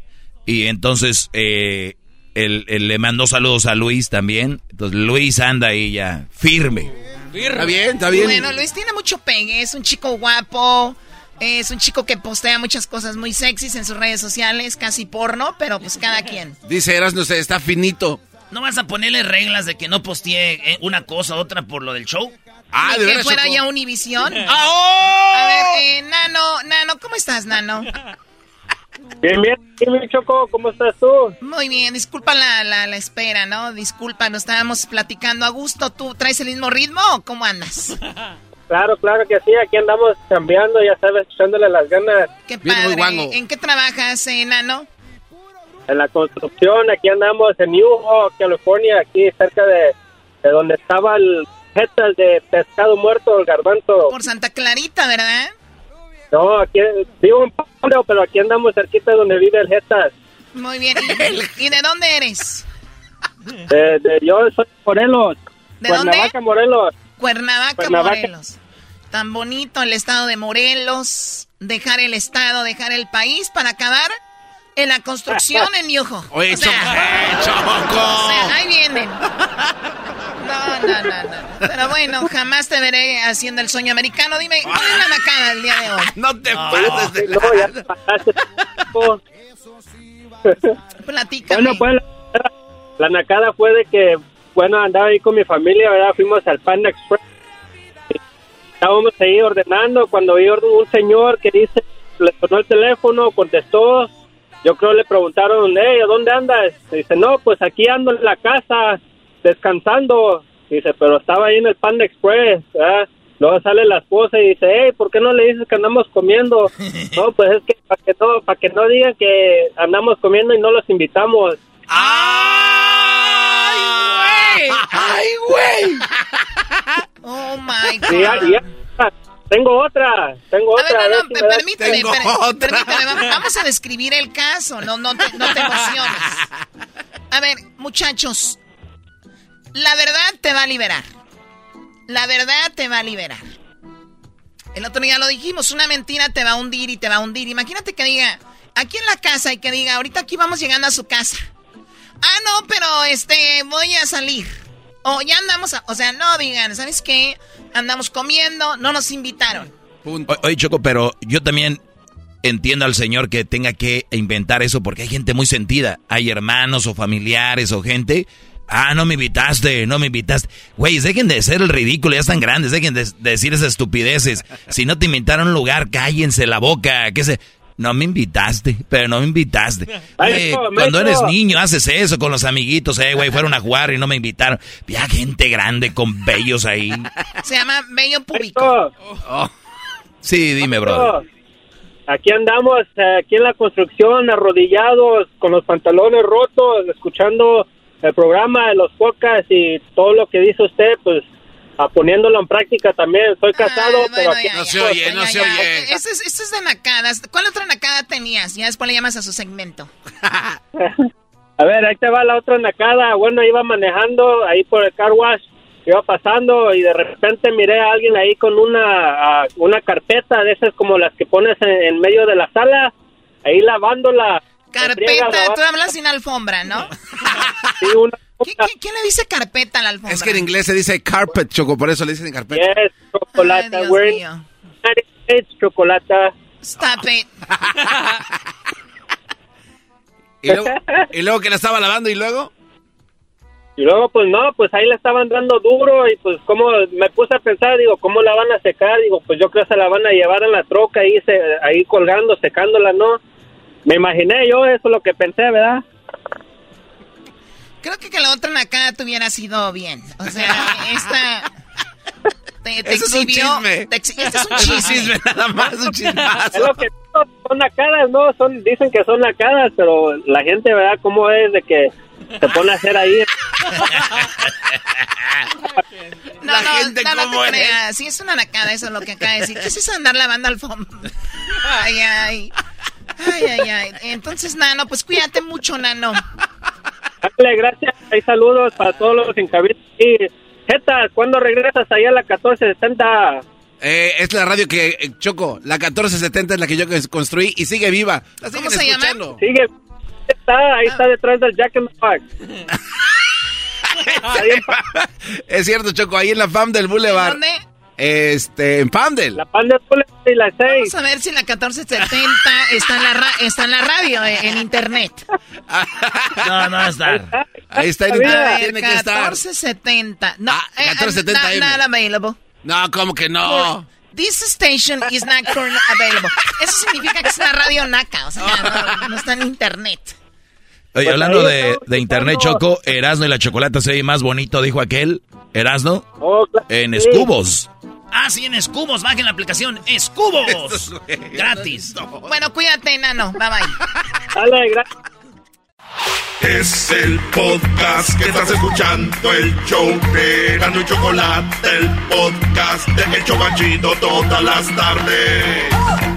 y entonces eh, él, él le mandó saludos a Luis también. Entonces Luis anda ahí ya firme. Está bien, está bien. Bueno, Luis tiene mucho pegue, es un chico guapo, es un chico que postea muchas cosas muy sexys en sus redes sociales, casi porno, pero pues cada quien. Dice Eras, no sé, está finito. ¿No vas a ponerle reglas de que no postee eh, una cosa u otra por lo del show? Ah, Ni de que fuera ya Univisión. ¡Ah, oh! A ver, eh, Nano, Nano, ¿cómo estás, Nano? Bien, bien, Dime, Choco, ¿cómo estás tú? Muy bien, disculpa la, la, la espera, ¿no? Disculpa, nos estábamos platicando a gusto. ¿Tú traes el mismo ritmo o cómo andas? Claro, claro que sí, aquí andamos cambiando, ya sabes, echándole las ganas. Qué padre. ¿En qué trabajas, eh, Nano? en la construcción, aquí andamos en New York, California, aquí cerca de, de donde estaba el jetas de pescado muerto, el garbanzo. Por Santa Clarita, ¿verdad? No, aquí vivo en Pablo, pero aquí andamos cerquita de donde vive el jetas. Muy bien. ¿Y, y de dónde eres? De, de- yo soy Morelos. ¿De dónde? Cuernavaca, Morelos. Cuernavaca, Cuernavaca. Morelos. Tan bonito el estado de Morelos. Dejar el estado, dejar el país para acabar en la construcción en Ñujo. Oye, O sea, Choco. O sea, ahí vienen. No, no, no, no. Pero bueno, jamás te veré haciendo el sueño americano. Dime, ¿cuál es la macana el día de hoy? No te pases de No, ya te pasaste. Platícame. Bueno, pues la, la nacada fue de que, bueno, andaba ahí con mi familia, ¿verdad? Fuimos al Panda Express. Estábamos ahí ordenando cuando vi un señor que dice, le sonó el teléfono, contestó. Yo creo le preguntaron, hey, ¿a dónde andas? Dice, no, pues aquí ando en la casa, descansando. Dice, pero estaba ahí en el Panda Express, ¿verdad? Luego sale la esposa y dice, hey, ¿por qué no le dices que andamos comiendo? No, pues es que para que no, para que no digan que andamos comiendo y no los invitamos. ¡Ay, güey! Oh my Y ya- y God. ya- tengo otra, tengo otra. a no, ver no, si pe- me da- permíteme, per- permíteme, va- vamos a describir el caso, no, no, te, no te emociones. A ver, muchachos, la verdad te va a liberar. La verdad te va a liberar. El otro día lo dijimos, una mentira te va a hundir y te va a hundir. Imagínate que diga, aquí en la casa y que diga, ahorita aquí vamos llegando a su casa. Ah, no, pero este, voy a salir. O ya andamos, a- o sea, no digan, ¿sabes qué? Andamos comiendo, no nos invitaron. Oye, Choco, pero yo también entiendo al señor que tenga que inventar eso porque hay gente muy sentida. Hay hermanos o familiares o gente. Ah, no me invitaste, no me invitaste. Güey, dejen de ser el ridículo, ya están grandes, dejen de, de decir esas estupideces. Si no te invitaron a un lugar, cállense la boca. ¿Qué se? No me invitaste, pero no me invitaste. Güey, cuando eres niño haces eso con los amiguitos, eh, güey, fueron a jugar y no me invitaron. Ya gente grande con bellos ahí. Se llama bello público. Sí, dime, brother. Aquí andamos, eh, aquí en la construcción, arrodillados, con los pantalones rotos, escuchando el programa de los focas y todo lo que dice usted, pues a poniéndolo en práctica también. Soy casado, pero aquí ya, ya. Bueno, ya. Esto es, esto es de nacadas. ¿Cuál otra nacada tenías? Ya después le llamas a su segmento. A ver, ahí te va la otra nacada. Bueno, iba manejando ahí por el car wash, iba pasando y de repente miré a alguien ahí con una, ah, una carpeta de esas como las que pones en, en medio de la sala, ahí lavándola. Carpeta, tú hablas sin alfombra, ¿no? Sí, una- ¿Qué- qué- ¿Quién le dice carpeta a la alfombra? Es que en inglés se dice carpet, Choco, por eso le dicen carpet. Yes, chocolata, Dios we're mío. United States, chocolata. Stop it. ¿Y luego, y luego que la estaba lavando y luego. Y luego, pues no, pues ahí le estaban dando duro y pues como me puse a pensar, digo, ¿cómo la van a secar? Digo, pues yo creo que se la van a llevar en la troca ahí, se, ahí colgando, secándola, ¿no? Me imaginé yo, eso es lo que pensé, ¿verdad? Creo que que la otra nacada te hubiera sido bien. O sea, esta... Te, te Ese es un exhibió... chisme. te exhi- este es un Es chisme. nada más, un chismazo. Es lo que son nacadas, ¿no? Son, dicen que son nacadas, pero la gente, ¿verdad? ¿Cómo es de que se pone a hacer ahí? No, La no, gente no, no cómo te es. creas. Sí, es una nacada eso lo que acaba de decir. ¿Qué es eso de andar lavando alfombra? Ay, ay. Ay, ay, ay. Entonces, Nano, pues cuídate mucho, Nano. Dale, gracias. Hay saludos para todos los en. Y, Jeta, ¿cuándo regresas ahí a la 1470? Eh, es la radio que, eh, Choco, la 1470 es la que yo construí y sigue viva. La ¿Cómo se llama? Sigue. Está, ahí está detrás del Jack in the Box. Ahí en Pa- Es cierto, Choco, ahí en la FAM del Boulevard. ¿Dónde? Este, en Pamdel. La Boulevard y la 6. Vamos a ver si la 1470 está en la, ra- está en la radio, eh, en internet. No, no va a estar. Ahí está, en internet, tiene que estar. 1470. No, Ah, eh, 1470 not, AM. not available. No, ¿cómo que no? This station is not currently available. Eso significa que es una radio naca, o sea, no, no está en internet. Oye, Pues hablando de, de internet. Choco, Erasno y la chocolata se ve más bonito, dijo aquel. Erasno, Oh, claro en sí. escubos. Ah, sí, en Escubos. Bajen la aplicación Escubos. Gratis. Bueno, cuídate, Nano. Bye bye. Dale, gracias. Es el podcast que estás escuchando, el show de Gano y Chocolate, el podcast de El Chocachito todas las tardes.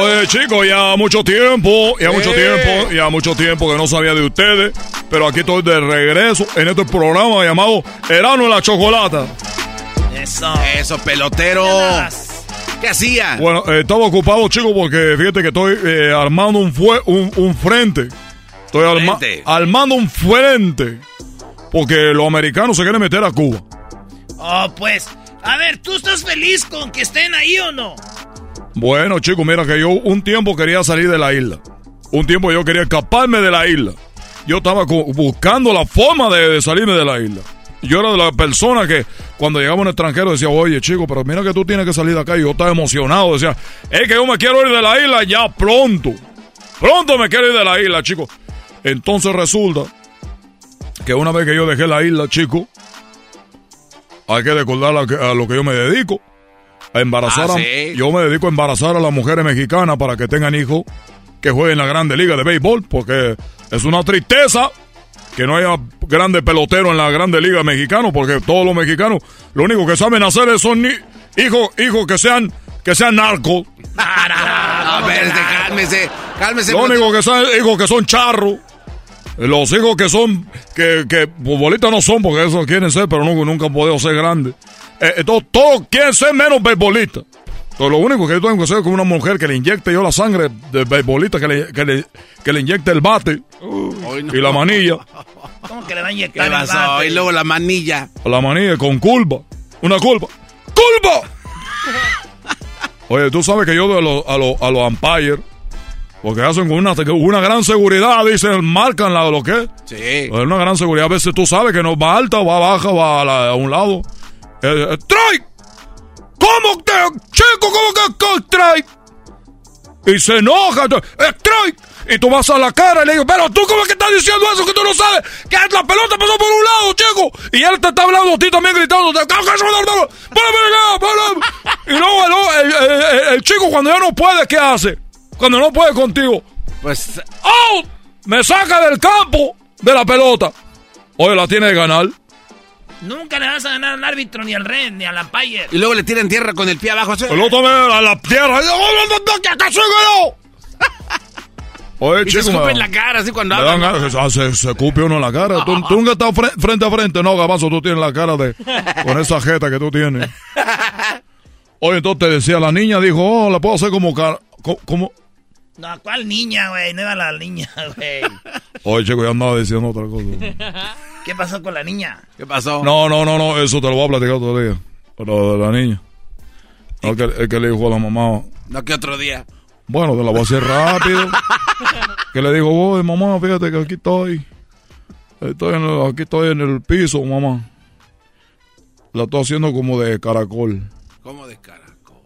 Oye, chicos, ya mucho tiempo, ya mucho tiempo, ya mucho tiempo que no sabía de ustedes, pero aquí estoy de regreso en este programa llamado Erano en la Chocolata. Eso. Eso, pelotero. ¿Qué hacía? Bueno, eh, estaba ocupado, chicos, porque fíjate que estoy eh, armando un, fue, un, un frente. Estoy arma- Frente. armando un frente. Porque los americanos se quieren meter a Cuba. Oh, pues. A ver, ¿tú estás feliz con que estén ahí o no? Bueno, chicos, mira que yo un tiempo quería salir de la isla. Un tiempo yo quería escaparme de la isla. Yo estaba buscando la forma de, salirme de la isla. Yo era de la persona que cuando llegaba un extranjero decía, oye chico, pero mira que tú tienes que salir de acá. Y yo estaba emocionado. Decía, es que yo me quiero ir de la isla ya pronto. Pronto me quiero ir de la isla, chicos. Entonces resulta que una vez que yo dejé la isla, chicos, hay que recordar a, a lo que yo me dedico. A embarazar Ah, a- sí. Yo me dedico a embarazar a las mujeres mexicanas para que tengan hijos que jueguen en la grande liga de béisbol, porque es una tristeza que no haya grandes peloteros en la grande liga mexicana, porque todos los mexicanos lo único que saben hacer es son hijos, hijos que sean, que sean narcos. A ver, este, cálmese, cálmese. Lo pelotero. único que son hijos que son charros. Los hijos que son, que, que futbolistas no son, porque eso quieren ser, pero nunca, nunca han podido ser grandes. Eh, eh, todos, todos quieren ser menos beisbolistas. Entonces, lo único que yo tengo que hacer es con una mujer que le inyecte yo la sangre de beisbolista, que le, que le, que le inyecte el bate no. y la manilla. ¿Cómo que le va a inyectar ¿Qué el bate? Y luego la manilla. La manilla con culpa. Una culpa. ¡Culpa! Oye, tú sabes que yo de los- a los a los umpires, porque hacen una, una gran seguridad, dicen, marcan la, lo que. Sí. Una gran seguridad. A veces tú sabes que no va alta, va baja, va a, la- a un lado. Eh, eh, ¡Strike! ¿Cómo que, chico, cómo que, strike? Y se enoja. ¡Strike! Y tú vas a la cara y le digo, pero tú cómo es que estás diciendo eso que tú no sabes que la pelota pasó por un lado, chico. Y él te está hablando a ti también gritando. Y luego el, el- el- el chico cuando ya no puede, ¿qué hace? Cuando no puede contigo. Pues, ¡Out! Me saca del campo de la pelota. Oye, la tiene que ganar. Nunca le vas a ganar al árbitro, ni al red, ni al umpire. y luego le tiran tierra con el pie abajo. ¿sí? El otro me a la tierra. ¡Que acá soy yo! Oye, Y se chico, escupe me- en la cara así cuando hablan. ah, se, se escupe uno en la cara. Tú, tú nunca fre- frente a frente. No, Gabazo, tú tienes la cara de... Con esa jeta que tú tienes. Oye, entonces te decía, la niña dijo, oh, la puedo hacer como... cara- co- como... No, ¿cuál niña, güey? No era la niña, güey. Oye, chico, ya andaba diciendo otra cosa. ¿Qué pasó con la niña? ¿Qué pasó? No, no, no, no, eso te lo voy a platicar otro día. Lo de la niña. El que, el que le dijo a la mamá, No, que otro día. bueno, te la voy a hacer rápido. que le dijo, voy, mamá, fíjate que aquí estoy. Estoy en el- aquí estoy en el piso, mamá. La estoy haciendo como de caracol. ¿Cómo de cara?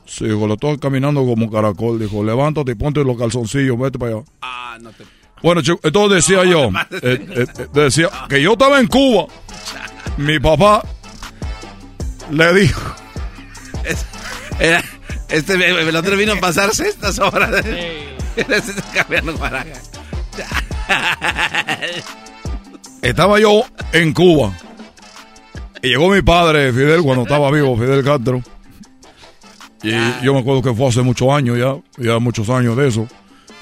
Sí, estoy caminando como caracol. Dijo, levántate y ponte los calzoncillos, vete para allá. Ah, no te... Bueno, chico, entonces decía yo, eh, eh, eh, decía que yo estaba en Cuba. Mi papá le dijo, Es- era- este el otro vino a pasarse estas horas. Cambiando acá. estaba yo en Cuba. Y llegó mi padre, Fidel, cuando estaba vivo, Fidel Castro. Y yo me acuerdo que fue hace muchos años ya, ya muchos años de eso.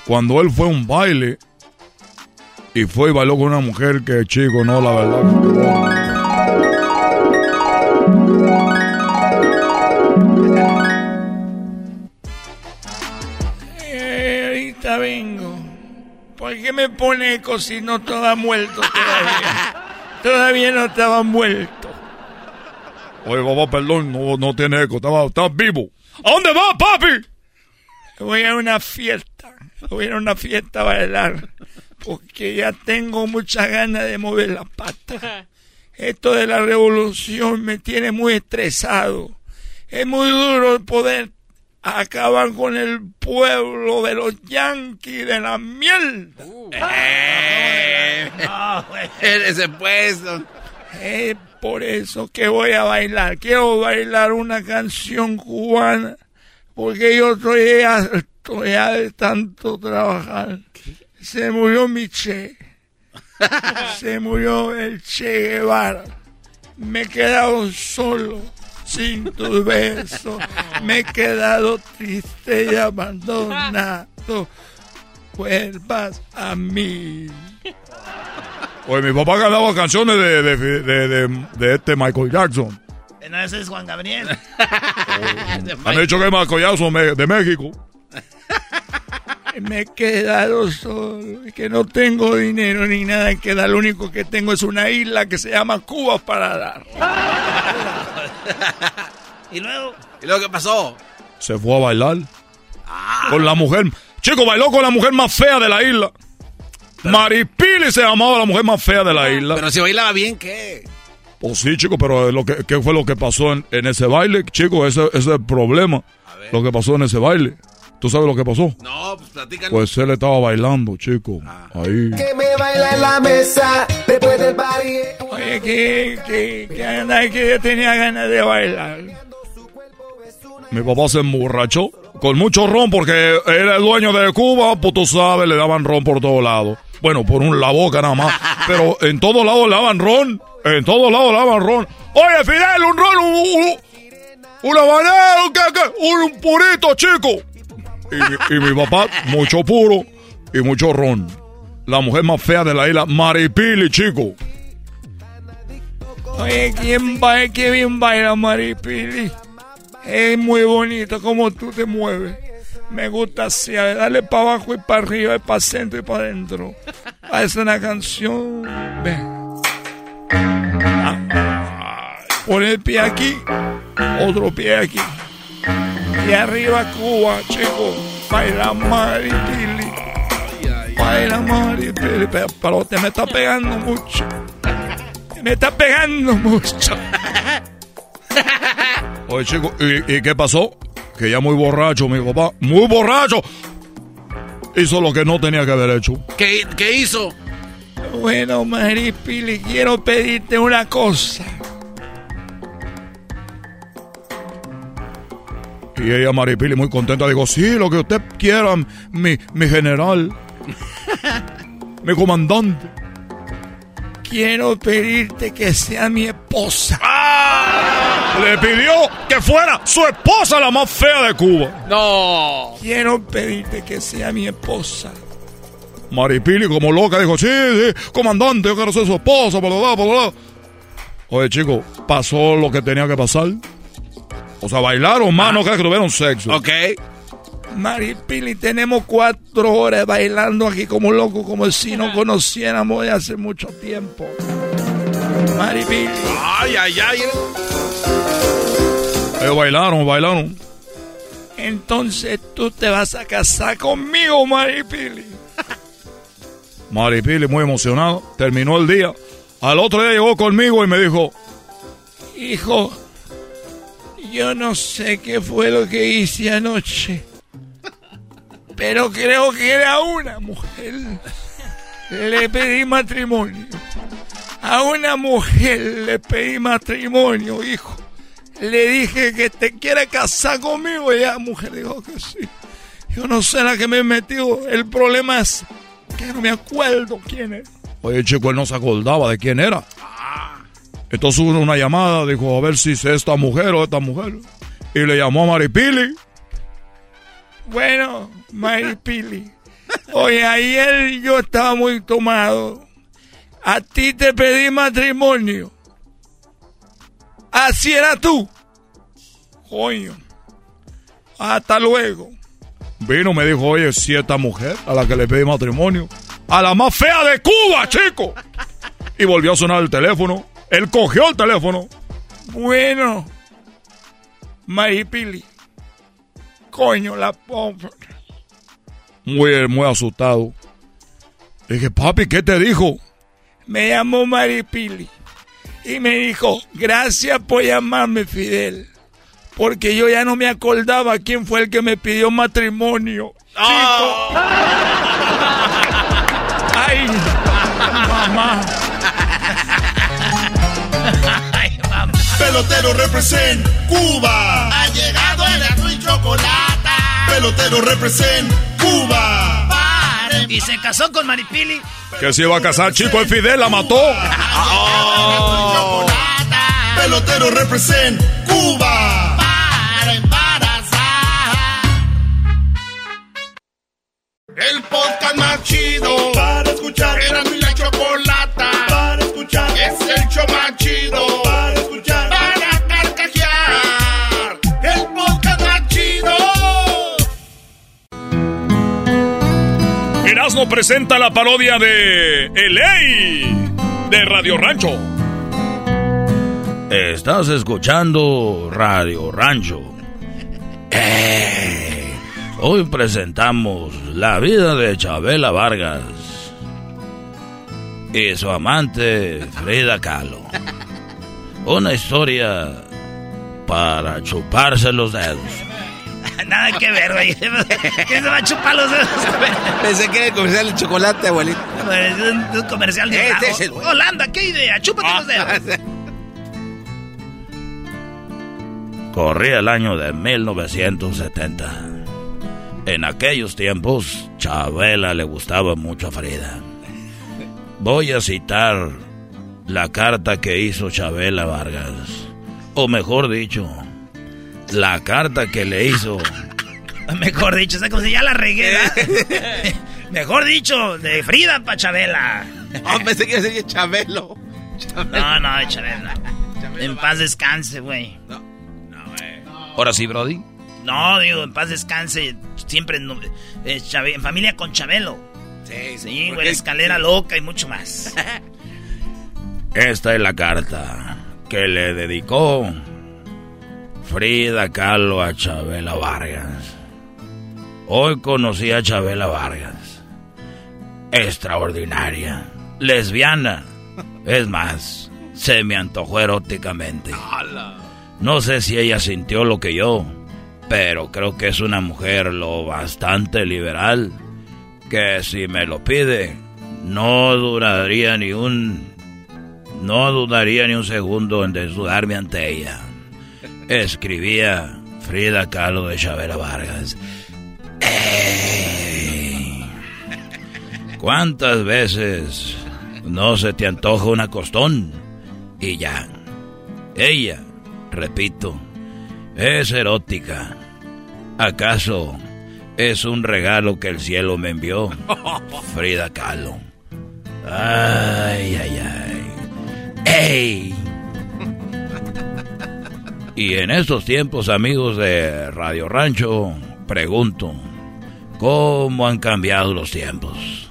Cuando él fue a un baile y fue y bailó con una mujer que, chico, no, la verdad. Eh, ahorita vengo. ¿Por qué me pone eco si no estaba muerto todavía? todavía no estaba muerto. Oye, papá, perdón, no, no tiene eco, estaba, estaba vivo. ¿A dónde vas, papi? voy a una fiesta, voy a una fiesta a bailar, porque ya tengo muchas ganas de mover la pata. Esto de la revolución me tiene muy estresado. Es muy duro poder acabar con el pueblo de los yanquis de la mierda. Eh, ese puesto. Es por eso que voy a bailar. Quiero bailar una canción cubana. Porque yo estoy harto ya de tanto trabajar. Se murió mi Che. Se murió el Che Guevara. Me he quedado solo, sin tus besos. Me he quedado triste y abandonado. Vuelvas a mí. Oye, mi papá cantaba canciones de, de, de, de, de este Michael Jackson. No, ese es Juan Gabriel. Han dicho que es Michael Jackson de México. Me he quedado solo que no tengo dinero ni nada que dar. Lo único que tengo es una isla que se llama Cuba para dar. y luego. ¿Y luego qué pasó? Se fue a bailar. Con la mujer. Chico, bailó con la mujer más fea de la isla. Maripili se llamaba la mujer más fea de la isla. Pero si bailaba bien, ¿qué? Pues sí, chico, pero lo que, ¿qué fue lo que pasó en, en ese baile? Chico, ese, ese es el problema. Lo que pasó en ese baile. ¿Tú sabes lo que pasó? No, pues platican. Pues él estaba bailando, chico. Ahí. Que me baila en la mesa después del party. Oye, que, que, que, anda, que yo tenía ganas de bailar. Mi papá se emborrachó con mucho ron porque era el dueño de Cuba, pues tú sabes, le daban ron por todos lados. Bueno, por un la boca nada más. Pero en todos lados le daban ron. En todos lados le daban ron. Oye, Fidel, un ron, un, un, un habanero, ¿qué, qué? Un, un purito, chico. Y, mi- y mi papá, mucho puro y mucho ron. La mujer más fea de la isla, Maripili, chico. Oye, ¿quién baila? ¿Qué bien baila Maripili? Es muy bonito como tú te mueves. Me gusta así, dale para abajo y para arriba, y para centro y para adentro. Haz una canción. Ven. Ah, Pon el pie aquí, otro pie aquí. Y arriba Cuba, chico. Baila Maripili. Baila Maripili. Pero, te me está pegando mucho. Me está pegando mucho. Oye, chico, ¿y, y qué pasó? Que ya muy borracho, mi papá, muy borracho. Hizo lo que no tenía que haber hecho. ¿Qué, qué hizo? Bueno, Maripili, quiero pedirte una cosa. Y ella, Maripili, muy contenta, dijo, sí, lo que usted quiera, mi, mi general, mi comandante. Quiero pedirte que sea mi esposa. Le pidió que fuera su esposa la más fea de Cuba. No. Quiero pedirte que sea mi esposa. Maripili, como loca, dijo, sí, sí, comandante, yo quiero ser su esposa, bla, bla, bla, bla. Oye, chico, pasó lo que tenía que pasar. O sea, bailaron más, no crees que tuvieron sexo. Ok. Maripili, tenemos cuatro horas bailando aquí como locos, como si no conociéramos de hace mucho tiempo. Maripili. Ay, ay, ay. Ellos bailaron, bailaron. Entonces tú te vas a casar conmigo, Maripili. Maripili, muy emocionado, terminó el día. Al otro día llegó conmigo y me dijo, Hijo, yo no sé qué fue lo que hice anoche, pero creo que era una mujer. Le pedí matrimonio. A una mujer le pedí matrimonio, hijo. Le dije que te quiere casar conmigo y la mujer dijo que sí. Yo no sé la que me he metido. El problema es que no me acuerdo quién es. oye, chico, él no se acordaba de quién era. Entonces hubo una llamada, dijo, a ver si es esta mujer o esta mujer. Y le llamó a Maripili. Bueno, Maripili. Oye, ayer yo estaba muy tomado. A ti te pedí matrimonio. Así era tú. Coño. Hasta luego. Vino, me dijo, oye, si esta mujer a la que le pedí matrimonio, a la más fea de Cuba, chico. Y volvió a sonar el teléfono. Él cogió el teléfono. Bueno, Maripili. coño, la pompa. Muy, muy asustado. Le dije, papi, ¿qué te dijo? Me llamó Maripili y me dijo, gracias por llamarme Fidel, porque yo ya no me acordaba quién fue el que me pidió matrimonio. Chico. Ay, mamá. Pelotero represent Cuba. Ha llegado el azul y chocolate. Pelotero represent Cuba. Y se casó con Maripili. Que se iba a casar, chico, el Fidel la mató. Pelotero represent Cuba. Para embarazar. El podcast más chido. Para escuchar. Era mi Presenta la parodia de Eley de Radio Rancho. Estás escuchando Radio Rancho. Eh, hoy presentamos la vida de Chabela Vargas y su amante Frida Kahlo. Una historia para chuparse los dedos. Nada que ver, güey. ¿Quién se va a chupar los dedos? Pensé que era el comercial de chocolate, abuelito. Es un, un comercial de Este es el. Holanda, ¿qué idea? Chúpate los dedos. Corría el año de 1970. En aquellos tiempos, Chabela le gustaba mucho a Frida. Voy a citar la carta que hizo Chabela Vargas. O mejor dicho, la carta que le hizo. Mejor dicho, como si ya la regué. Mejor dicho, de Frida pa' Chabela. Oh, pensé que iba a ser Chabelo. No, no, de Chabela. En paz descanse, güey. Ahora sí, Brody. No, digo, en paz descanse. Siempre en, eh, Chabe- en familia con Chabelo. Sí, sí, güey, escalera loca y mucho más. Esta es la carta que le dedicó Frida Kahlo a Chabela Vargas. Hoy conocí a Chabela Vargas. Extraordinaria. Lesbiana. Es más, se me antojó eróticamente. No sé si ella sintió lo que yo, pero creo que es una mujer lo bastante liberal que si me lo pide, no duraría ni un no dudaría ni un segundo en desnudarme ante ella. Escribía Frida Kahlo de Chabela Vargas. ¡Ey! ¿Cuántas veces no se te antoja una costón? Y ya. Ella, repito, es erótica. ¿Acaso es un regalo que el cielo me envió? Frida Kahlo. Ay, ay, ay. ¡Ey! Y en estos tiempos, amigos de Radio Rancho, pregunto, ¿cómo han cambiado los tiempos?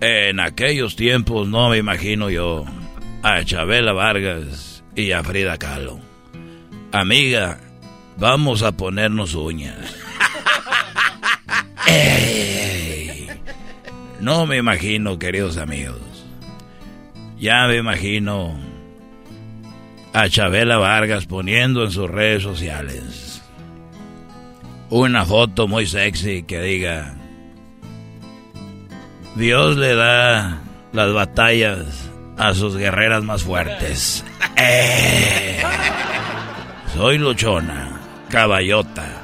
En aquellos tiempos no me imagino yo a Chabela Vargas y a Frida Kahlo. Amiga, vamos a ponernos uñas. No me imagino, queridos amigos. Ya me imagino a Chabela Vargas poniendo en sus redes sociales una foto muy sexy que diga, Dios le da las batallas a sus guerreras más fuertes. Eh, soy luchona, caballota,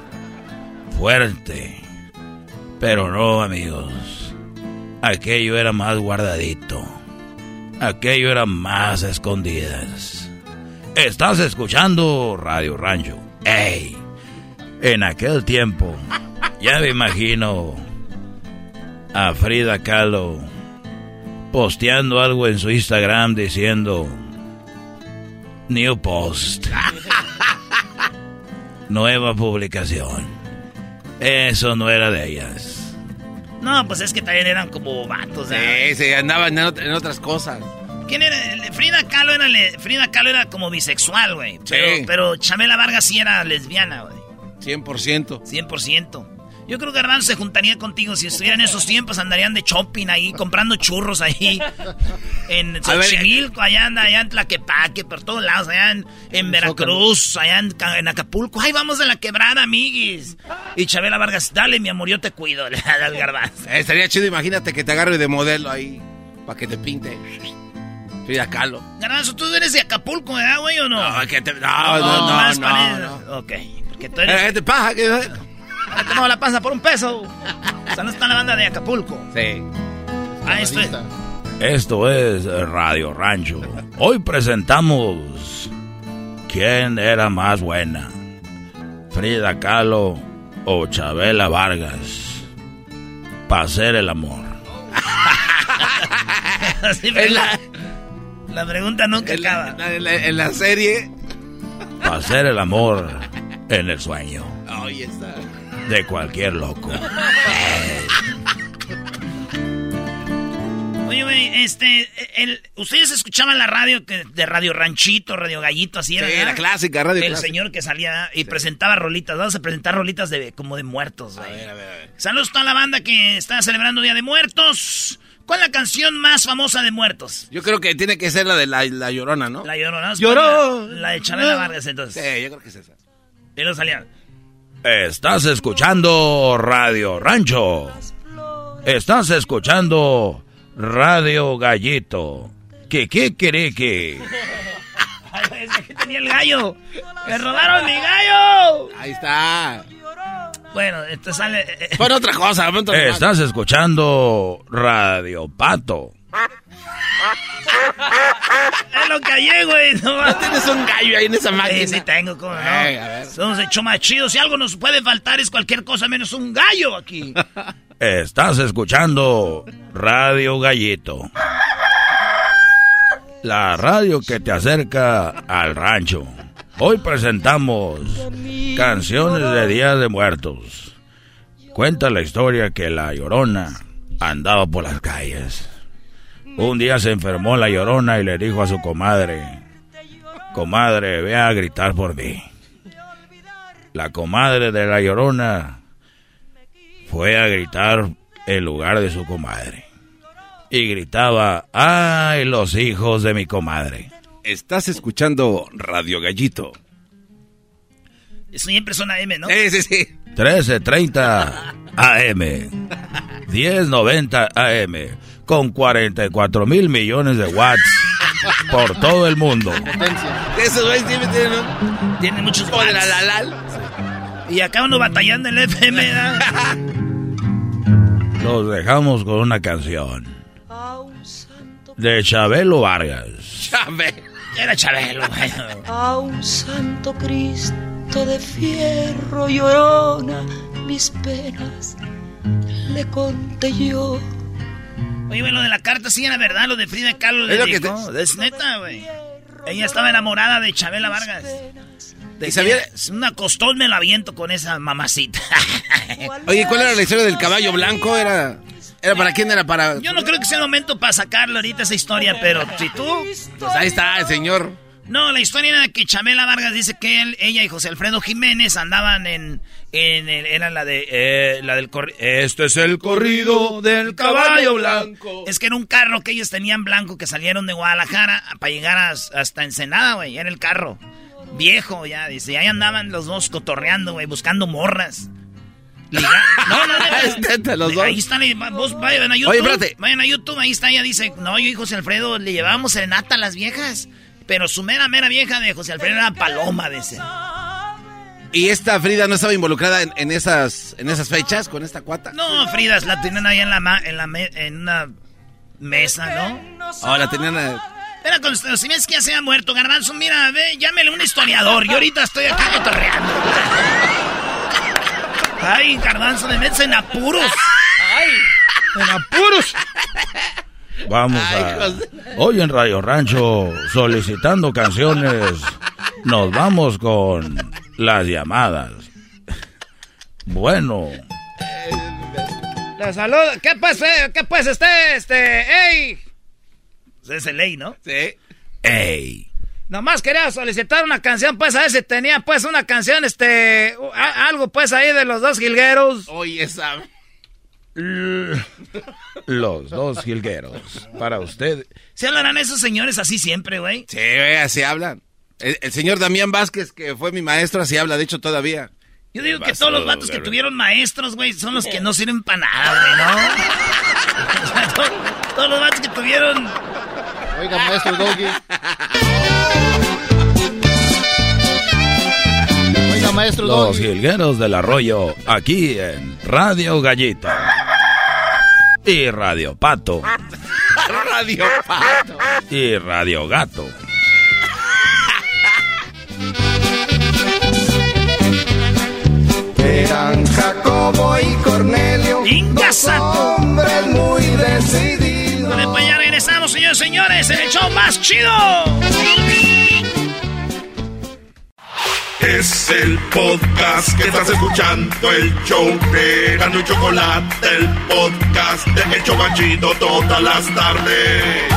fuerte, pero no amigos, aquello era más guardadito, aquello era más escondidas. Estás escuchando Radio Rancho. ¡Ey! En aquel tiempo, ya me imagino a Frida Kahlo posteando algo en su Instagram diciendo New Post. Nueva publicación. Eso no era de ellas. No, pues es que también eran como vatos. Sí, se andaban en otras cosas. ¿Quién era? El- Frida Kahlo era, Frida Kahlo era como bisexual, güey. Pero, Sí. pero Chabela Vargas sí era lesbiana, güey. 100%. 100%. Yo creo que Garbanzo se juntaría contigo. Si estuvieran en esos tiempos, andarían de shopping ahí, comprando churros ahí. En A Xochimilco, allá, anda, allá en Tlaquepaque, por todos lados, allá en, en Veracruz, allá en, Ca- en Acapulco. Ay, vamos de la quebrada, amiguis. Y Chabela Vargas, dale, mi amor, yo te cuido, le Garbanzo. Eh, estaría chido, imagínate que te agarre de modelo ahí. Para que te pinte. Frida Kahlo. Garbanzo, tú eres de Acapulco, ¿verdad, güey, o no? No, que te- no, no, no, no, parece- no. Ok, porque tú eres... Eh, ¿Qué te pasa? ¿Qué- Ahora te muevo la panza por un peso. O sea, no está la banda de Acapulco. Sí. Ah, esto es... Esto es Radio Rancho. Hoy presentamos ¿Quién era más buena? Frida Kahlo o Chabela Vargas. Para hacer el amor. Sí, pero la, la pregunta nunca En acaba. la, en la- en la serie. Hacer el amor en el sueño. Ahí está. De cualquier loco. Oye, güey, este, el, ustedes escuchaban la radio que, de Radio Ranchito, Radio Gallito, así era. Sí, ¿verdad? la clásica, radio El clásica. señor que salía y presentaba rolitas. Vamos a presentar rolitas de como de muertos, güey. Saludos a toda la banda que está celebrando Día de Muertos. ¿Cuál es la canción más famosa de muertos? Yo creo que tiene que ser la de la, la llorona, ¿no? La Llorona. Lloró. La, la de Chabela Vargas, entonces. Sí, yo creo que es esa. Y luego salía. Estás escuchando Radio Rancho. Estás escuchando Radio Gallito. ¿Qué qué quiere que? Que tenía el gallo. ¡Me robaron mi gallo! Ahí está. Bueno, entonces sale. eh, otra cosa, pon otra cosa. Estás escuchando Radio Pato. Es lo que hay, güey. No tienes un gallo ahí en esa máquina. Sí, sí tengo, ¿cómo no? A ver. Somos hecho más chidos. Si algo nos puede faltar es cualquier cosa menos un gallo aquí. Estás escuchando Radio Gallito. La radio que te acerca al rancho. Hoy presentamos canciones de Día de Muertos. Cuenta la historia que la llorona andaba por las calles. Un día se enfermó la llorona y le dijo a su comadre, comadre, ve a gritar por mí. La comadre de la llorona fue a gritar en lugar de su comadre. Y gritaba, ¡ay, los hijos de mi comadre! Estás escuchando Radio Gallito. Siempre son AM, ¿no? Sí, sí, sí. 1330 AM, 1090 AM, con 44 mil millones de watts por todo el mundo. Esos güeyes siempre tienen un... Tiene muchos watts. la, la, la. Y acá uno batallando en el FM, ¿verdad? Los dejamos con una canción de Chabelo Vargas. Era Chabelo, güey. A un santo Cristo de fierro llorona, mis penas le conté yo. Oye, güey, lo de la carta sí era verdad, lo de Frida Kahlo le Es lo que dijo. Es neta, güey. Ella estaba enamorada de Chabela Vargas. De ¿Y sabía- Una costón me la viento con esa mamacita. Oye, ¿cuál era la historia del caballo blanco? ¿Era, era para quién? ¿Era para...? Yo no creo que sea el momento para sacarlo ahorita esa historia, pero si tú... Pues ahí está el señor. No, la historia era que Chabela Vargas dice que él, ella y José Alfredo Jiménez andaban en... en, en- era la de... eh, la del corri- Este es el corrido del caballo blanco. Es que era un carro que ellos tenían blanco que salieron de Guadalajara para llegar a- hasta Ensenada, güey. Era el carro. Viejo ya, dice. Y ahí andaban los dos cotorreando, güey, buscando morras. No, no, neta, los dos. Ahí está, vos vayan a YouTube. Oye, espérate. Vayan a YouTube, ahí está, ella dice, no, yo y José Alfredo le llevábamos serenata a las viejas. Pero su mera, mera vieja de José Alfredo era Paloma, dice. ¿Y esta Frida no estaba involucrada en, en esas, en esas fechas con esta cuata? No, Fridas, la tenían ahí en la, ma- en la me- en una mesa, ¿no? Oh, la tenían... eh, Era con si ves que ya se ha muerto, Garbanzo, mira, ve, llámele un historiador. Yo ahorita estoy aquí cotorreando. Ay, Garbanzo, me metes en apuros. Ay, en apuros. Vamos a... Hoy en Radio Rancho, solicitando canciones, nos vamos con las llamadas. Bueno, La salud, ¿qué pues, eh? ¿Qué pues, este, este, ey? Es el ley, ¿no? Sí. hey, Nomás quería solicitar una canción, pues, a ver si tenía, pues, una canción, este, algo, pues, ahí de los dos jilgueros. Oye, sabe. Los dos jilgueros. Para usted. ¿Se hablarán esos señores así siempre, güey? Sí, güey, así hablan. El, señor Damián Vázquez, que fue mi maestro, así habla, de hecho, todavía. Yo digo que todos los vatos que tuvieron maestros, güey, son los que no sirven para nada, güey, ¿no? todos, los vatos que tuvieron... Oiga, maestro Doggy. Oiga, maestro Doggy. Los jilgueros del arroyo, aquí en Radio Gallita. Y Radio Pato. Radio Pato. Y Radio Gato. Eran Jacobo y Cornelio. Dos hombres muy decididos. Bueno, pues ya regresamos, señores y señores, en el show más chido. Es el podcast que estás escuchando, el show de Gano y Chocolate, el podcast de El Chocachito todas las tardes.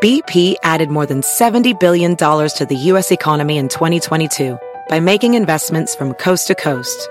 BP added more than $70 billion to the U.S. economy in 2022 by making investments from coast to coast.